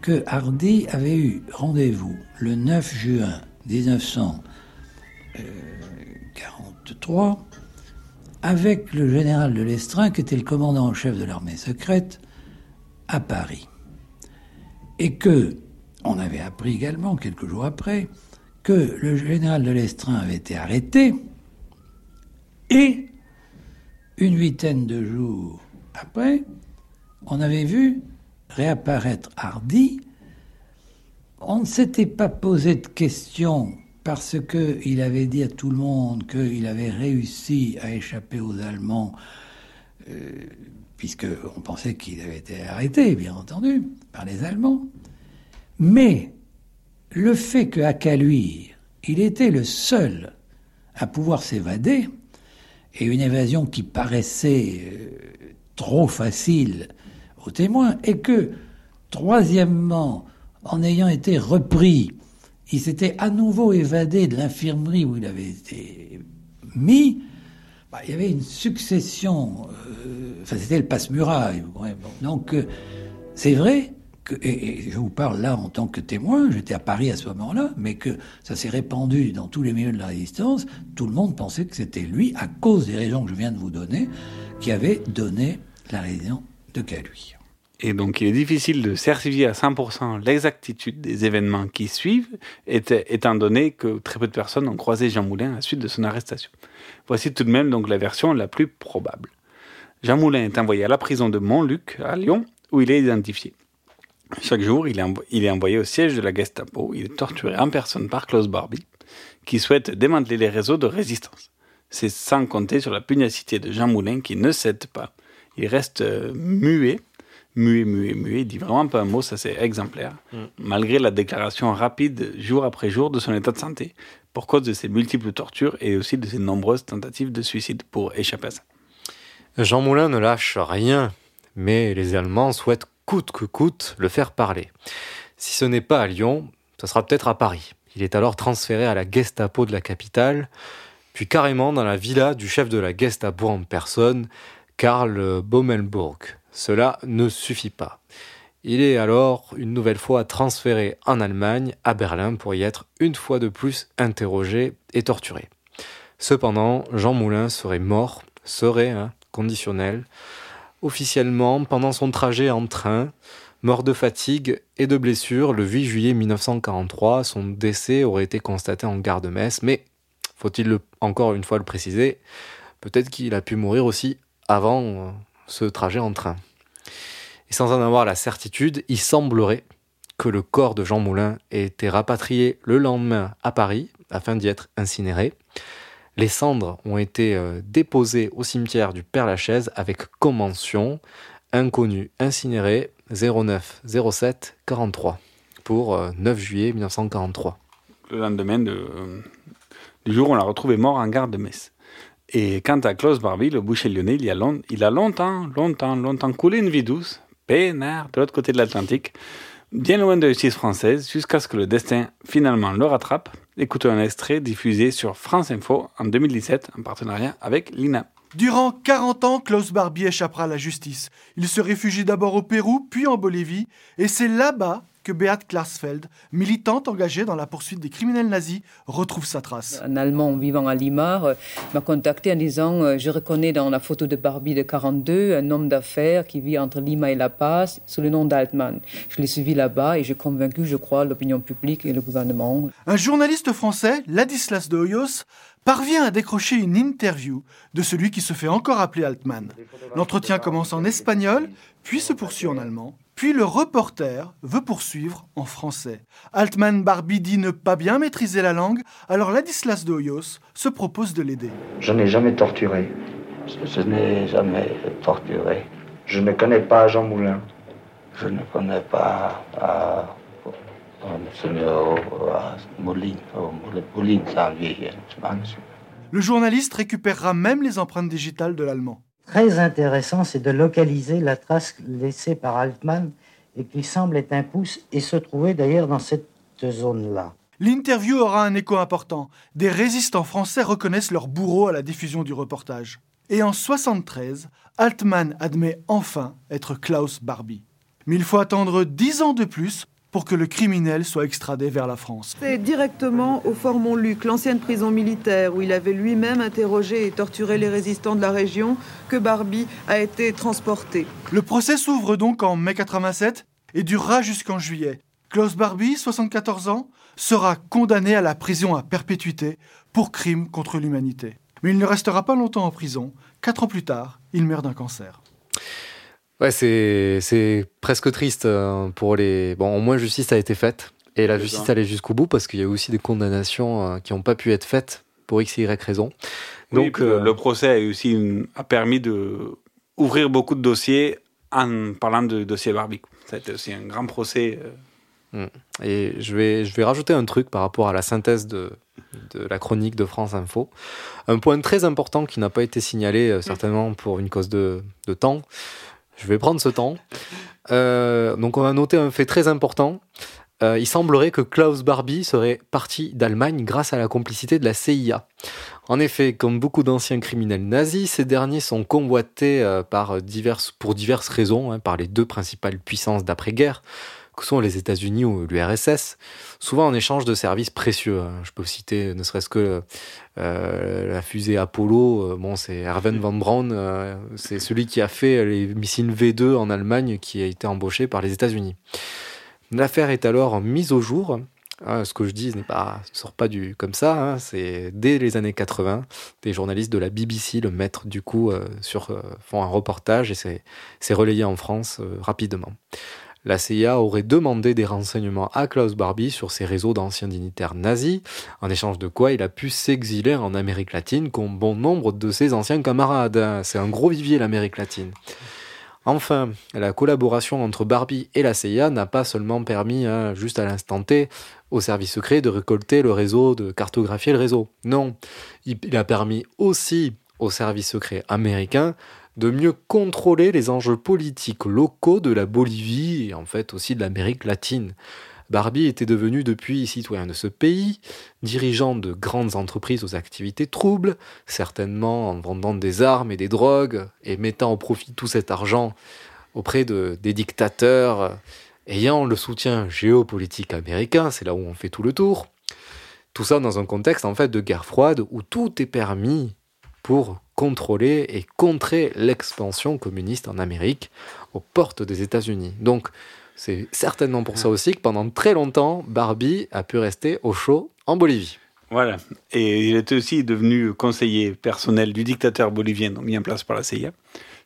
que Hardy avait eu rendez-vous le 9 juin 1943 avec le général de Lestrin, qui était le commandant en chef de l'armée secrète, à Paris. Et que, on avait appris également, quelques jours après, que le général de Lestrin avait été arrêté et une huitaine de jours après, on avait vu réapparaître Hardy. On ne s'était pas posé de questions parce qu'il avait dit à tout le monde qu'il avait réussi à échapper aux Allemands, euh, puisqu'on pensait qu'il avait été arrêté, bien entendu, par les Allemands. Mais le fait qu'à Caluire, il était le seul à pouvoir s'évader, et une évasion qui paraissait euh, trop facile aux témoins, et que, troisièmement, en ayant été repris, il s'était à nouveau évadé de l'infirmerie où il avait été mis, bah, il y avait une succession, euh, enfin c'était le passe-muraille. Donc euh, c'est vrai que, et, et je vous parle là en tant que témoin, j'étais à Paris à ce moment-là, mais que ça s'est répandu dans tous les milieux de la résistance, tout le monde pensait que c'était lui, à cause des raisons que je viens de vous donner, qui avait donné la raison de Caluire. Et donc, il est difficile de certifier à 100% l'exactitude des événements qui suivent, éta- étant donné que très peu de personnes ont croisé Jean Moulin à la suite de son arrestation. Voici tout de même donc la version la plus probable. Jean Moulin est envoyé à la prison de Montluc, à Lyon, où il est identifié. Chaque jour, il est, il est envoyé au siège de la Gestapo. Il est torturé en personne par Klaus Barbie, qui souhaite démanteler les réseaux de résistance. C'est sans compter sur la pugnacité de Jean Moulin qui ne cède pas. Il reste euh, muet, muet, muet, muet. Il dit vraiment pas un mot, ça c'est exemplaire. Mm. Malgré la déclaration rapide, jour après jour, de son état de santé, pour cause de ses multiples tortures et aussi de ses nombreuses tentatives de suicide pour échapper à ça. Jean Moulin ne lâche rien, mais les Allemands souhaitent coûte que coûte le faire parler. Si ce n'est pas à Lyon, ce sera peut-être à Paris. Il est alors transféré à la Gestapo de la capitale, puis carrément dans la villa du chef de la Gestapo en personne, Karl Bommelburg. Cela ne suffit pas. Il est alors une nouvelle fois transféré en Allemagne, à Berlin, pour y être une fois de plus interrogé et torturé. Cependant, Jean Moulin serait mort, serait conditionnel, officiellement pendant son trajet en train, mort de fatigue et de blessure le 8 juillet 1943. Son décès aurait été constaté en gare de Metz, mais faut-il encore une fois le préciser, peut-être qu'il a pu mourir aussi avant euh, ce trajet en train. Et sans en avoir la certitude, il semblerait que le corps de Jean Moulin ait été rapatrié le lendemain à Paris afin d'y être incinéré. Les cendres ont été euh, déposées au cimetière du Père-Lachaise avec convention inconnu incinéré 09 07 43 pour euh, 9 juillet 1943. le lendemain de, euh, du jour on l'a retrouvé mort en gare de Metz. Et quant à Klaus Barbie, le boucher lyonnais, il, a longtemps, longtemps, longtemps coulé une vie douce, peinard, de l'autre côté de l'Atlantique, bien loin de la justice française, jusqu'à ce que le destin finalement le rattrape. Écoutez un extrait diffusé sur France Info en 2017 en partenariat avec l'INA. Durant 40 ans, Klaus Barbie échappera à la justice. Il se réfugie d'abord au Pérou, puis en Bolivie, et c'est là-bas que Beat Klarsfeld, militante engagée dans la poursuite des criminels nazis, retrouve sa trace. Un Allemand vivant à Lima euh, m'a contacté en disant euh, Je reconnais dans la photo de Barbie de 42 un homme d'affaires qui vit entre Lima et La Paz sous le nom d'Altman. Je l'ai suivi là-bas et j'ai convaincu, je crois, l'opinion publique et le gouvernement. Un journaliste français, Ladislas de Hoyos, parvient à décrocher une interview de celui qui se fait encore appeler Altman. L'entretien commence en espagnol, puis se poursuit en allemand. Puis le reporter veut poursuivre en français. Altman Barbie dit ne pas bien maîtriser la langue, alors Ladislas de Hoyos se propose de l'aider. Je n'ai jamais torturé. Je n'ai jamais torturé. Je ne connais pas Jean Moulin. Je ne connais pas euh, Moulin. Moulin, c'est un vieil, Le journaliste récupérera même les empreintes digitales de l'allemand. Très intéressant, c'est de localiser la trace laissée par Altman et qui semble être un pouce et se trouver d'ailleurs dans cette zone-là. L'interview aura un écho important. Des résistants français reconnaissent leur bourreau à la diffusion du reportage. Et en 73, Altman admet enfin être Klaus Barbie. Mais il faut attendre dix ans de plus pour que le criminel soit extradé vers la France. C'est directement au Fort Montluc, l'ancienne prison militaire, où il avait lui-même interrogé et torturé les résistants de la région, que Barbie a été transporté. Le procès s'ouvre donc en mai 87 et durera jusqu'en juillet. Klaus Barbie, 74 ans, sera condamné à la prison à perpétuité pour crime contre l'humanité. Mais il ne restera pas longtemps en prison. Quatre ans plus tard, il meurt d'un cancer. Ouais, c'est presque triste euh, pour les. Bon, au moins, justice a été faite. Et la justice allait jusqu'au bout parce qu'il y a aussi des condamnations euh, qui n'ont pas pu être faites pour X, Y raison. Donc, euh, le procès a aussi a permis de ouvrir beaucoup de dossiers en parlant de dossier Barbie. Ça a été aussi un grand procès. Mm. Et je vais, je vais rajouter un truc par rapport à la synthèse de, de la chronique de France Info. Un point très important qui n'a pas été signalé, certainement pour une cause de, de temps. Je vais prendre ce temps. Euh, donc on a noté un fait très important. Euh, il semblerait que Klaus Barbie serait parti d'Allemagne grâce à la complicité de la CIA. En effet, comme beaucoup d'anciens criminels nazis, ces derniers sont convoités euh, par diverses, pour diverses raisons hein, par les deux principales puissances d'après-guerre, que sont les États-Unis ou l'URSS, souvent en échange de services précieux. Hein. Je peux citer ne serait-ce que euh, la fusée Apollo, euh, bon, c'est Erwin von Braun, euh, c'est celui qui a fait les missiles V2 en Allemagne qui a été embauché par les États-Unis. L'affaire est alors mise au jour. Hein, ce que je dis n'est pas, sort pas du comme ça. Hein. c'est dès les années 80, des journalistes de la BBC le mettent du coup sur font un reportage et c'est relayé en France rapidement. La CIA aurait demandé des renseignements à Klaus Barbie sur ses réseaux d'anciens dignitaires nazis, en échange de quoi il a pu s'exiler en Amérique latine comme bon nombre de ses anciens camarades. C'est un gros vivier l'Amérique latine. Enfin, la collaboration entre Barbie et la CIA n'a pas seulement permis, hein, juste à l'instant T, au service secret de récolter le réseau, de cartographier le réseau. Non, il a permis aussi au service secret américain de mieux contrôler les enjeux politiques locaux de la Bolivie et en fait aussi de l'Amérique latine. Barbie était devenu depuis citoyen de ce pays, dirigeant de grandes entreprises aux activités troubles, certainement en vendant des armes et des drogues et mettant au profit tout cet argent auprès de, des dictateurs ayant le soutien géopolitique américain, c'est là où on fait tout le tour. Tout ça dans un contexte en fait de guerre froide où tout est permis pour contrôler et contrer l'expansion communiste en Amérique aux portes des États-Unis. Donc, c'est certainement pour ça aussi que pendant très longtemps, Barbie a pu rester au chaud en Bolivie. Voilà. Et il était aussi devenu conseiller personnel du dictateur bolivien mis en place par la CIA.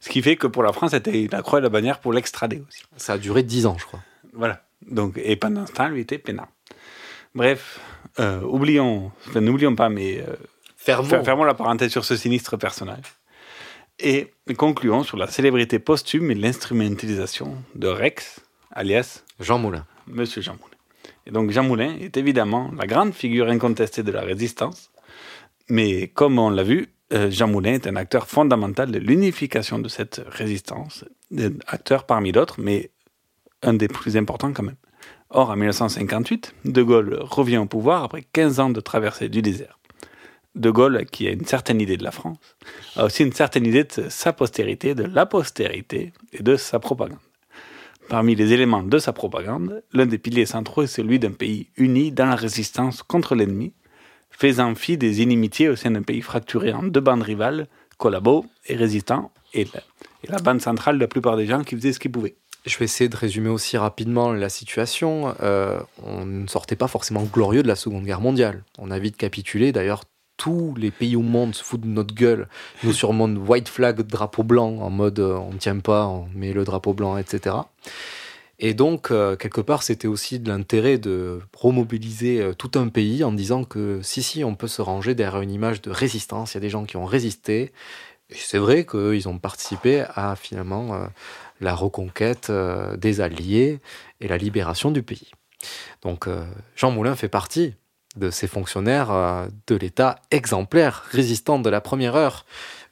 Ce qui fait que pour la France, c'était la croix et la bannière pour l'extrader aussi. Ça a duré dix ans, je crois. Voilà. Donc, et pendant ce temps, lui était peinard. Bref, euh, oublions, enfin, n'oublions pas, mais euh, Fermons. la parenthèse sur ce sinistre personnage. Et concluons sur la célébrité posthume et l'instrumentalisation de Rex, alias Jean Moulin. Monsieur Jean Moulin. Et donc Jean Moulin est évidemment la grande figure incontestée de la résistance. Mais comme on l'a vu, euh, Jean Moulin est un acteur fondamental de l'unification de cette résistance. Un acteur parmi d'autres, mais un des plus importants quand même. Or, en 1958, De Gaulle revient au pouvoir après 15 ans de traversée du désert. De Gaulle, qui a une certaine idée de la France, a aussi une certaine idée de sa postérité, de la postérité et de sa propagande. Parmi les éléments de sa propagande, l'un des piliers centraux est celui d'un pays uni dans la résistance contre l'ennemi, faisant fi des inimitiés au sein d'un pays fracturé en deux bandes rivales, collabos et résistants, et la, bande centrale de la plupart des gens qui faisaient ce qu'ils pouvaient. Je vais essayer de résumer aussi rapidement la situation. Euh, on ne sortait pas forcément glorieux de la Seconde Guerre mondiale. On a vite capitulé. D'ailleurs, tous les pays au monde se foutent de notre gueule, nous surmontent white flag, drapeau blanc, en mode euh, on ne tient pas, on met le drapeau blanc, etc. Et donc, euh, quelque part, c'était aussi de l'intérêt de remobiliser euh, tout un pays en disant que si, si, on peut se ranger derrière une image de résistance. Il y a des gens qui ont résisté. Et c'est vrai qu'ils ont participé à finalement la reconquête des Alliés et la libération du pays. Donc, Jean Moulin fait partie de ces fonctionnaires euh, de l'État exemplaires, résistants de la première heure,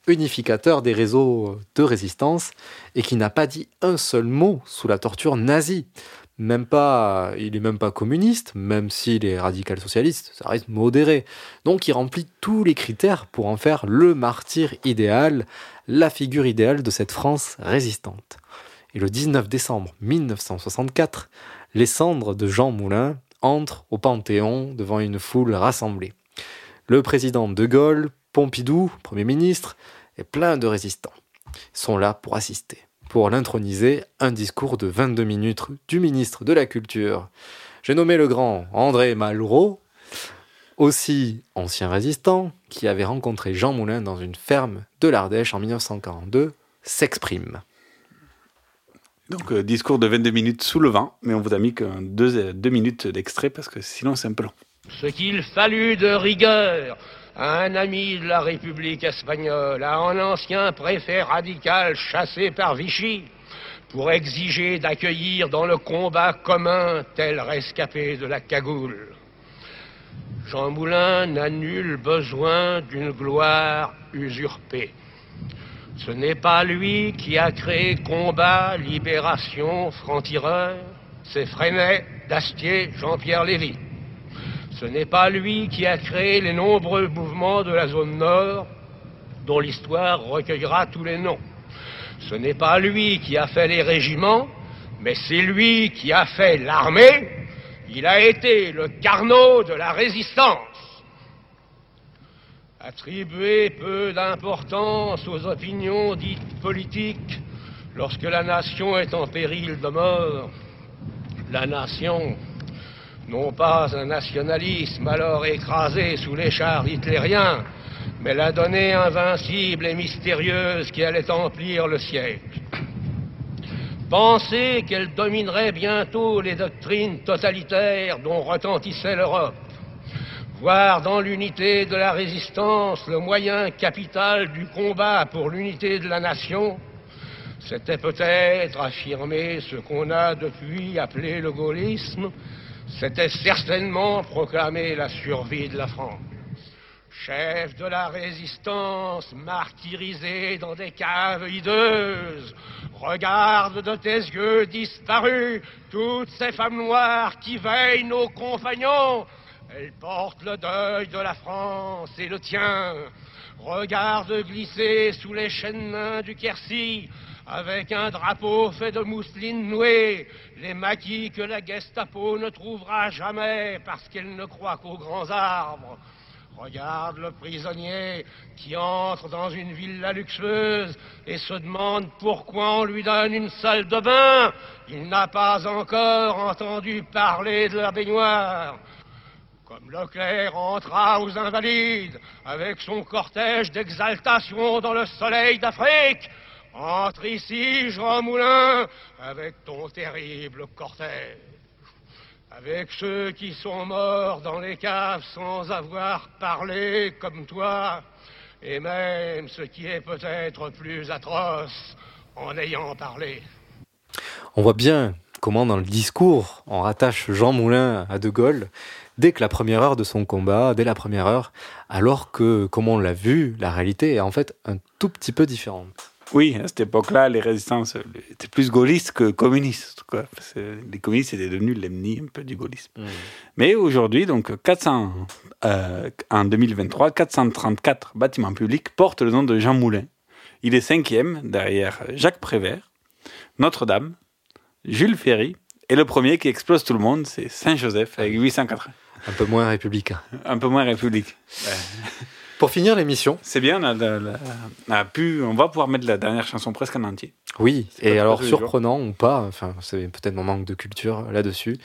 unificateur des réseaux de résistance et qui n'a pas dit un seul mot sous la torture nazie. Même pas, il est même pas communiste, même s'il est radical socialiste, ça reste modéré. Donc il remplit tous les critères pour en faire le martyr idéal, la figure idéale de cette France résistante. Et le 19 décembre 1964, les cendres de Jean Moulin entrent au Panthéon devant une foule rassemblée. Le président de Gaulle, Pompidou, Premier ministre, et plein de résistants sont là pour assister, pour l'introniser, un discours de 22 minutes du ministre de la Culture. J'ai nommé le grand André Malraux, aussi ancien résistant, qui avait rencontré Jean Moulin dans une ferme de l'Ardèche en 1942, s'exprime. Donc, euh, discours de 22 minutes sous le vent, mais on vous a mis que deux, deux minutes d'extrait parce que sinon c'est un peu long. Ce qu'il fallut de rigueur à un ami de la République espagnole, à un ancien préfet radical chassé par Vichy, pour exiger d'accueillir dans le combat commun tel rescapé de la cagoule. Jean Moulin n'a nul besoin d'une gloire usurpée. Ce n'est pas lui qui a créé combat, libération, franc-tireur, c'est Freinet, Dastier, Jean-Pierre Lévy. Ce n'est pas lui qui a créé les nombreux mouvements de la zone nord, dont l'histoire recueillera tous les noms. Ce n'est pas lui qui a fait les régiments, mais c'est lui qui a fait l'armée. Il a été le carnot de la résistance. Attribuer peu d'importance aux opinions dites politiques lorsque la nation est en péril de mort. La nation, non pas un nationalisme alors écrasé sous les chars hitlériens, mais la donnée invincible et mystérieuse qui allait emplir le siècle. Penser qu'elle dominerait bientôt les doctrines totalitaires dont retentissait l'Europe, voir dans l'unité de la résistance le moyen capital du combat pour l'unité de la nation, c'était peut-être affirmer ce qu'on a depuis appelé le gaullisme, c'était certainement proclamer la survie de la France. Chef de la résistance, martyrisé dans des caves hideuses, regarde de tes yeux disparus toutes ces femmes noires qui veillent nos compagnons. Elles portent le deuil de la France et le tien. Regarde glisser sous les chaînes du Quercy avec un drapeau fait de mousseline nouée, les maquis que la Gestapo ne trouvera jamais parce qu'elle ne croit qu'aux grands arbres. Regarde le prisonnier qui entre dans une villa luxueuse et se demande pourquoi on lui donne une salle de bain. Il n'a pas encore entendu parler de la baignoire. Comme Leclerc entra aux Invalides avec son cortège d'exaltation dans le soleil d'Afrique, entre ici, Jean Moulin, avec ton terrible cortège. Avec ceux qui sont morts dans les caves sans avoir parlé comme toi, et même ce qui est peut-être plus atroce, en ayant parlé. On voit bien comment dans le discours on rattache Jean Moulin à De Gaulle dès que la première heure de son combat, dès la première heure, alors que, comme on l'a vu, la réalité est en fait un tout petit peu différente. Oui, à cette époque-là, les résistances euh, étaient plus gaullistes que communistes. Quoi. Les communistes étaient devenus l'ennemi un peu du gaullisme. Mais aujourd'hui, donc 400, euh, en 2023, 434 bâtiments publics portent le nom de Jean Moulin. Il est cinquième derrière Jacques Prévert, Notre-Dame, Jules Ferry, et le premier qui explose tout le monde, c'est Saint-Joseph avec 880. Un peu moins républicain. Un peu moins république. Pour finir l'émission. C'est bien, on a, on a pu, on va pouvoir mettre la dernière chanson presque en entier. Oui, et alors surprenant ou pas, enfin c'est peut-être mon manque de culture là-dessus.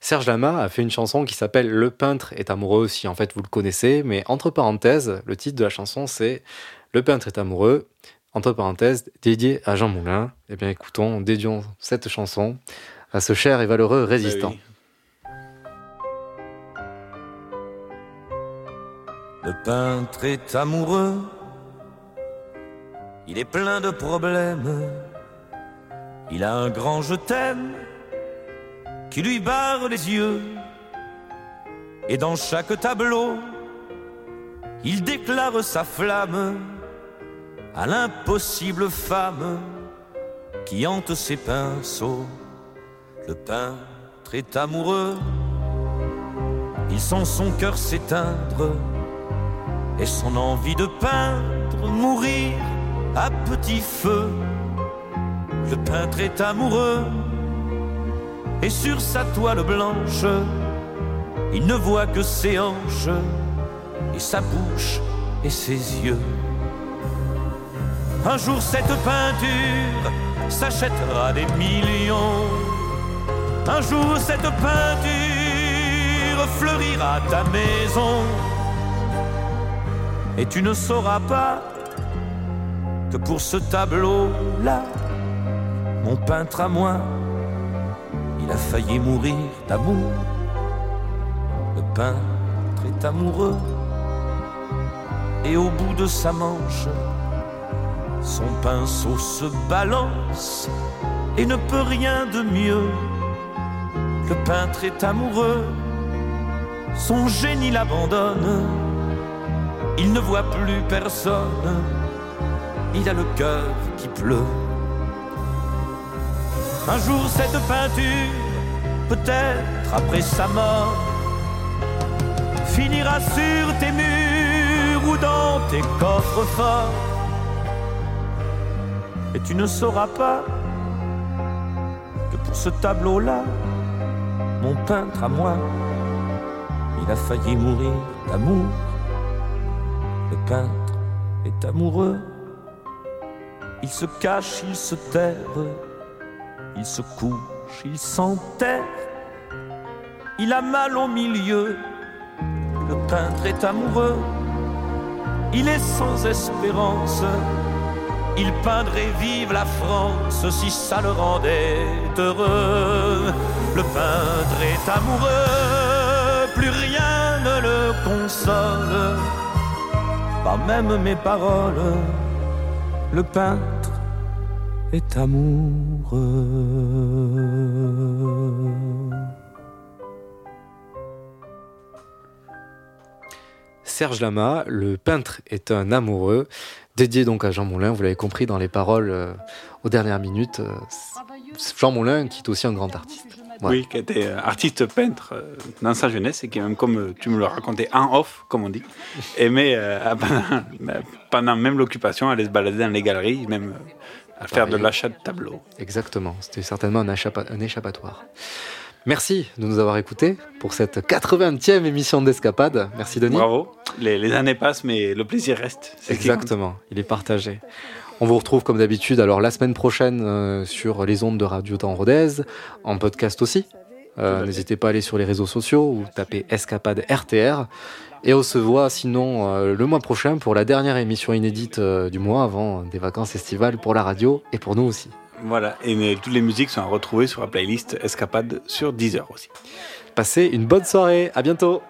Serge Lama a fait une chanson qui s'appelle Le peintre est amoureux, si en fait vous le connaissez, mais entre parenthèses, le titre de la chanson c'est Le peintre est amoureux, entre parenthèses, dédié à Jean Moulin. Eh bien écoutons, dédions cette chanson à ce cher et valeureux résistant. Le peintre est amoureux, il est plein de problèmes, il a un grand je t'aime qui lui barre les yeux, et dans chaque tableau, il déclare sa flamme à l'impossible femme qui hante ses pinceaux. Le peintre est amoureux, il sent son cœur s'éteindre et son envie de peindre mourir à petit feu. Le peintre est amoureux et sur sa toile blanche, il ne voit que ses hanches et sa bouche et ses yeux. Un jour cette peinture s'achètera des millions. Un jour cette peinture fleurira ta maison. Et tu ne sauras pas que pour ce tableau-là, mon peintre à moi, il a failli mourir d'amour. Le peintre est amoureux. Et au bout de sa manche, son pinceau se balance et ne peut rien de mieux. Le peintre est amoureux, son génie l'abandonne. Il ne voit plus personne, il a le cœur qui pleut. Un jour cette peinture, peut-être après sa mort, finira sur tes murs ou dans tes coffres forts. Et tu ne sauras pas que pour ce tableau-là, mon peintre à moi, il a failli mourir d'amour. Le peintre est amoureux, il se cache, il se terre, il se couche, il s'enterre, il a mal au milieu. Le peintre est amoureux, il est sans espérance. Il peindrait vive la France si ça le rendait heureux. Le peintre est amoureux, plus rien ne le console, pas même mes paroles. Le peintre est amoureux. Serge Lama, le peintre est un amoureux, dédié donc à Jean Moulin, vous l'avez compris dans les paroles euh, aux dernières minutes. euh, Jean Moulin qui est aussi un grand artiste. Oui, qui était euh, artiste peintre euh, dans sa jeunesse et qui, même comme euh, tu me le racontais en off, comme on dit, aimait euh, pendant, pendant même l'occupation aller se balader dans les galeries, même à faire de l'achat de tableaux. Exactement, c'était certainement un, échappa- un échappatoire. Merci de nous avoir écoutés pour cette 80e émission d'Escapade. Merci Denis. Bravo. Les, les années passent, mais le plaisir reste. Exactement, il est partagé. On vous retrouve comme d'habitude alors la semaine prochaine euh, sur les ondes de Radio Temps Rodez, en podcast aussi. Euh, N'hésitez pas à aller sur les réseaux sociaux ou taper Escapade RTR. Et on se voit sinon euh, le mois prochain pour la dernière émission inédite euh, du mois avant des vacances estivales pour la radio et pour nous aussi. Voilà, et mais, toutes les musiques sont à retrouver sur la playlist Escapade sur Deezer aussi. Passez une bonne soirée, à bientôt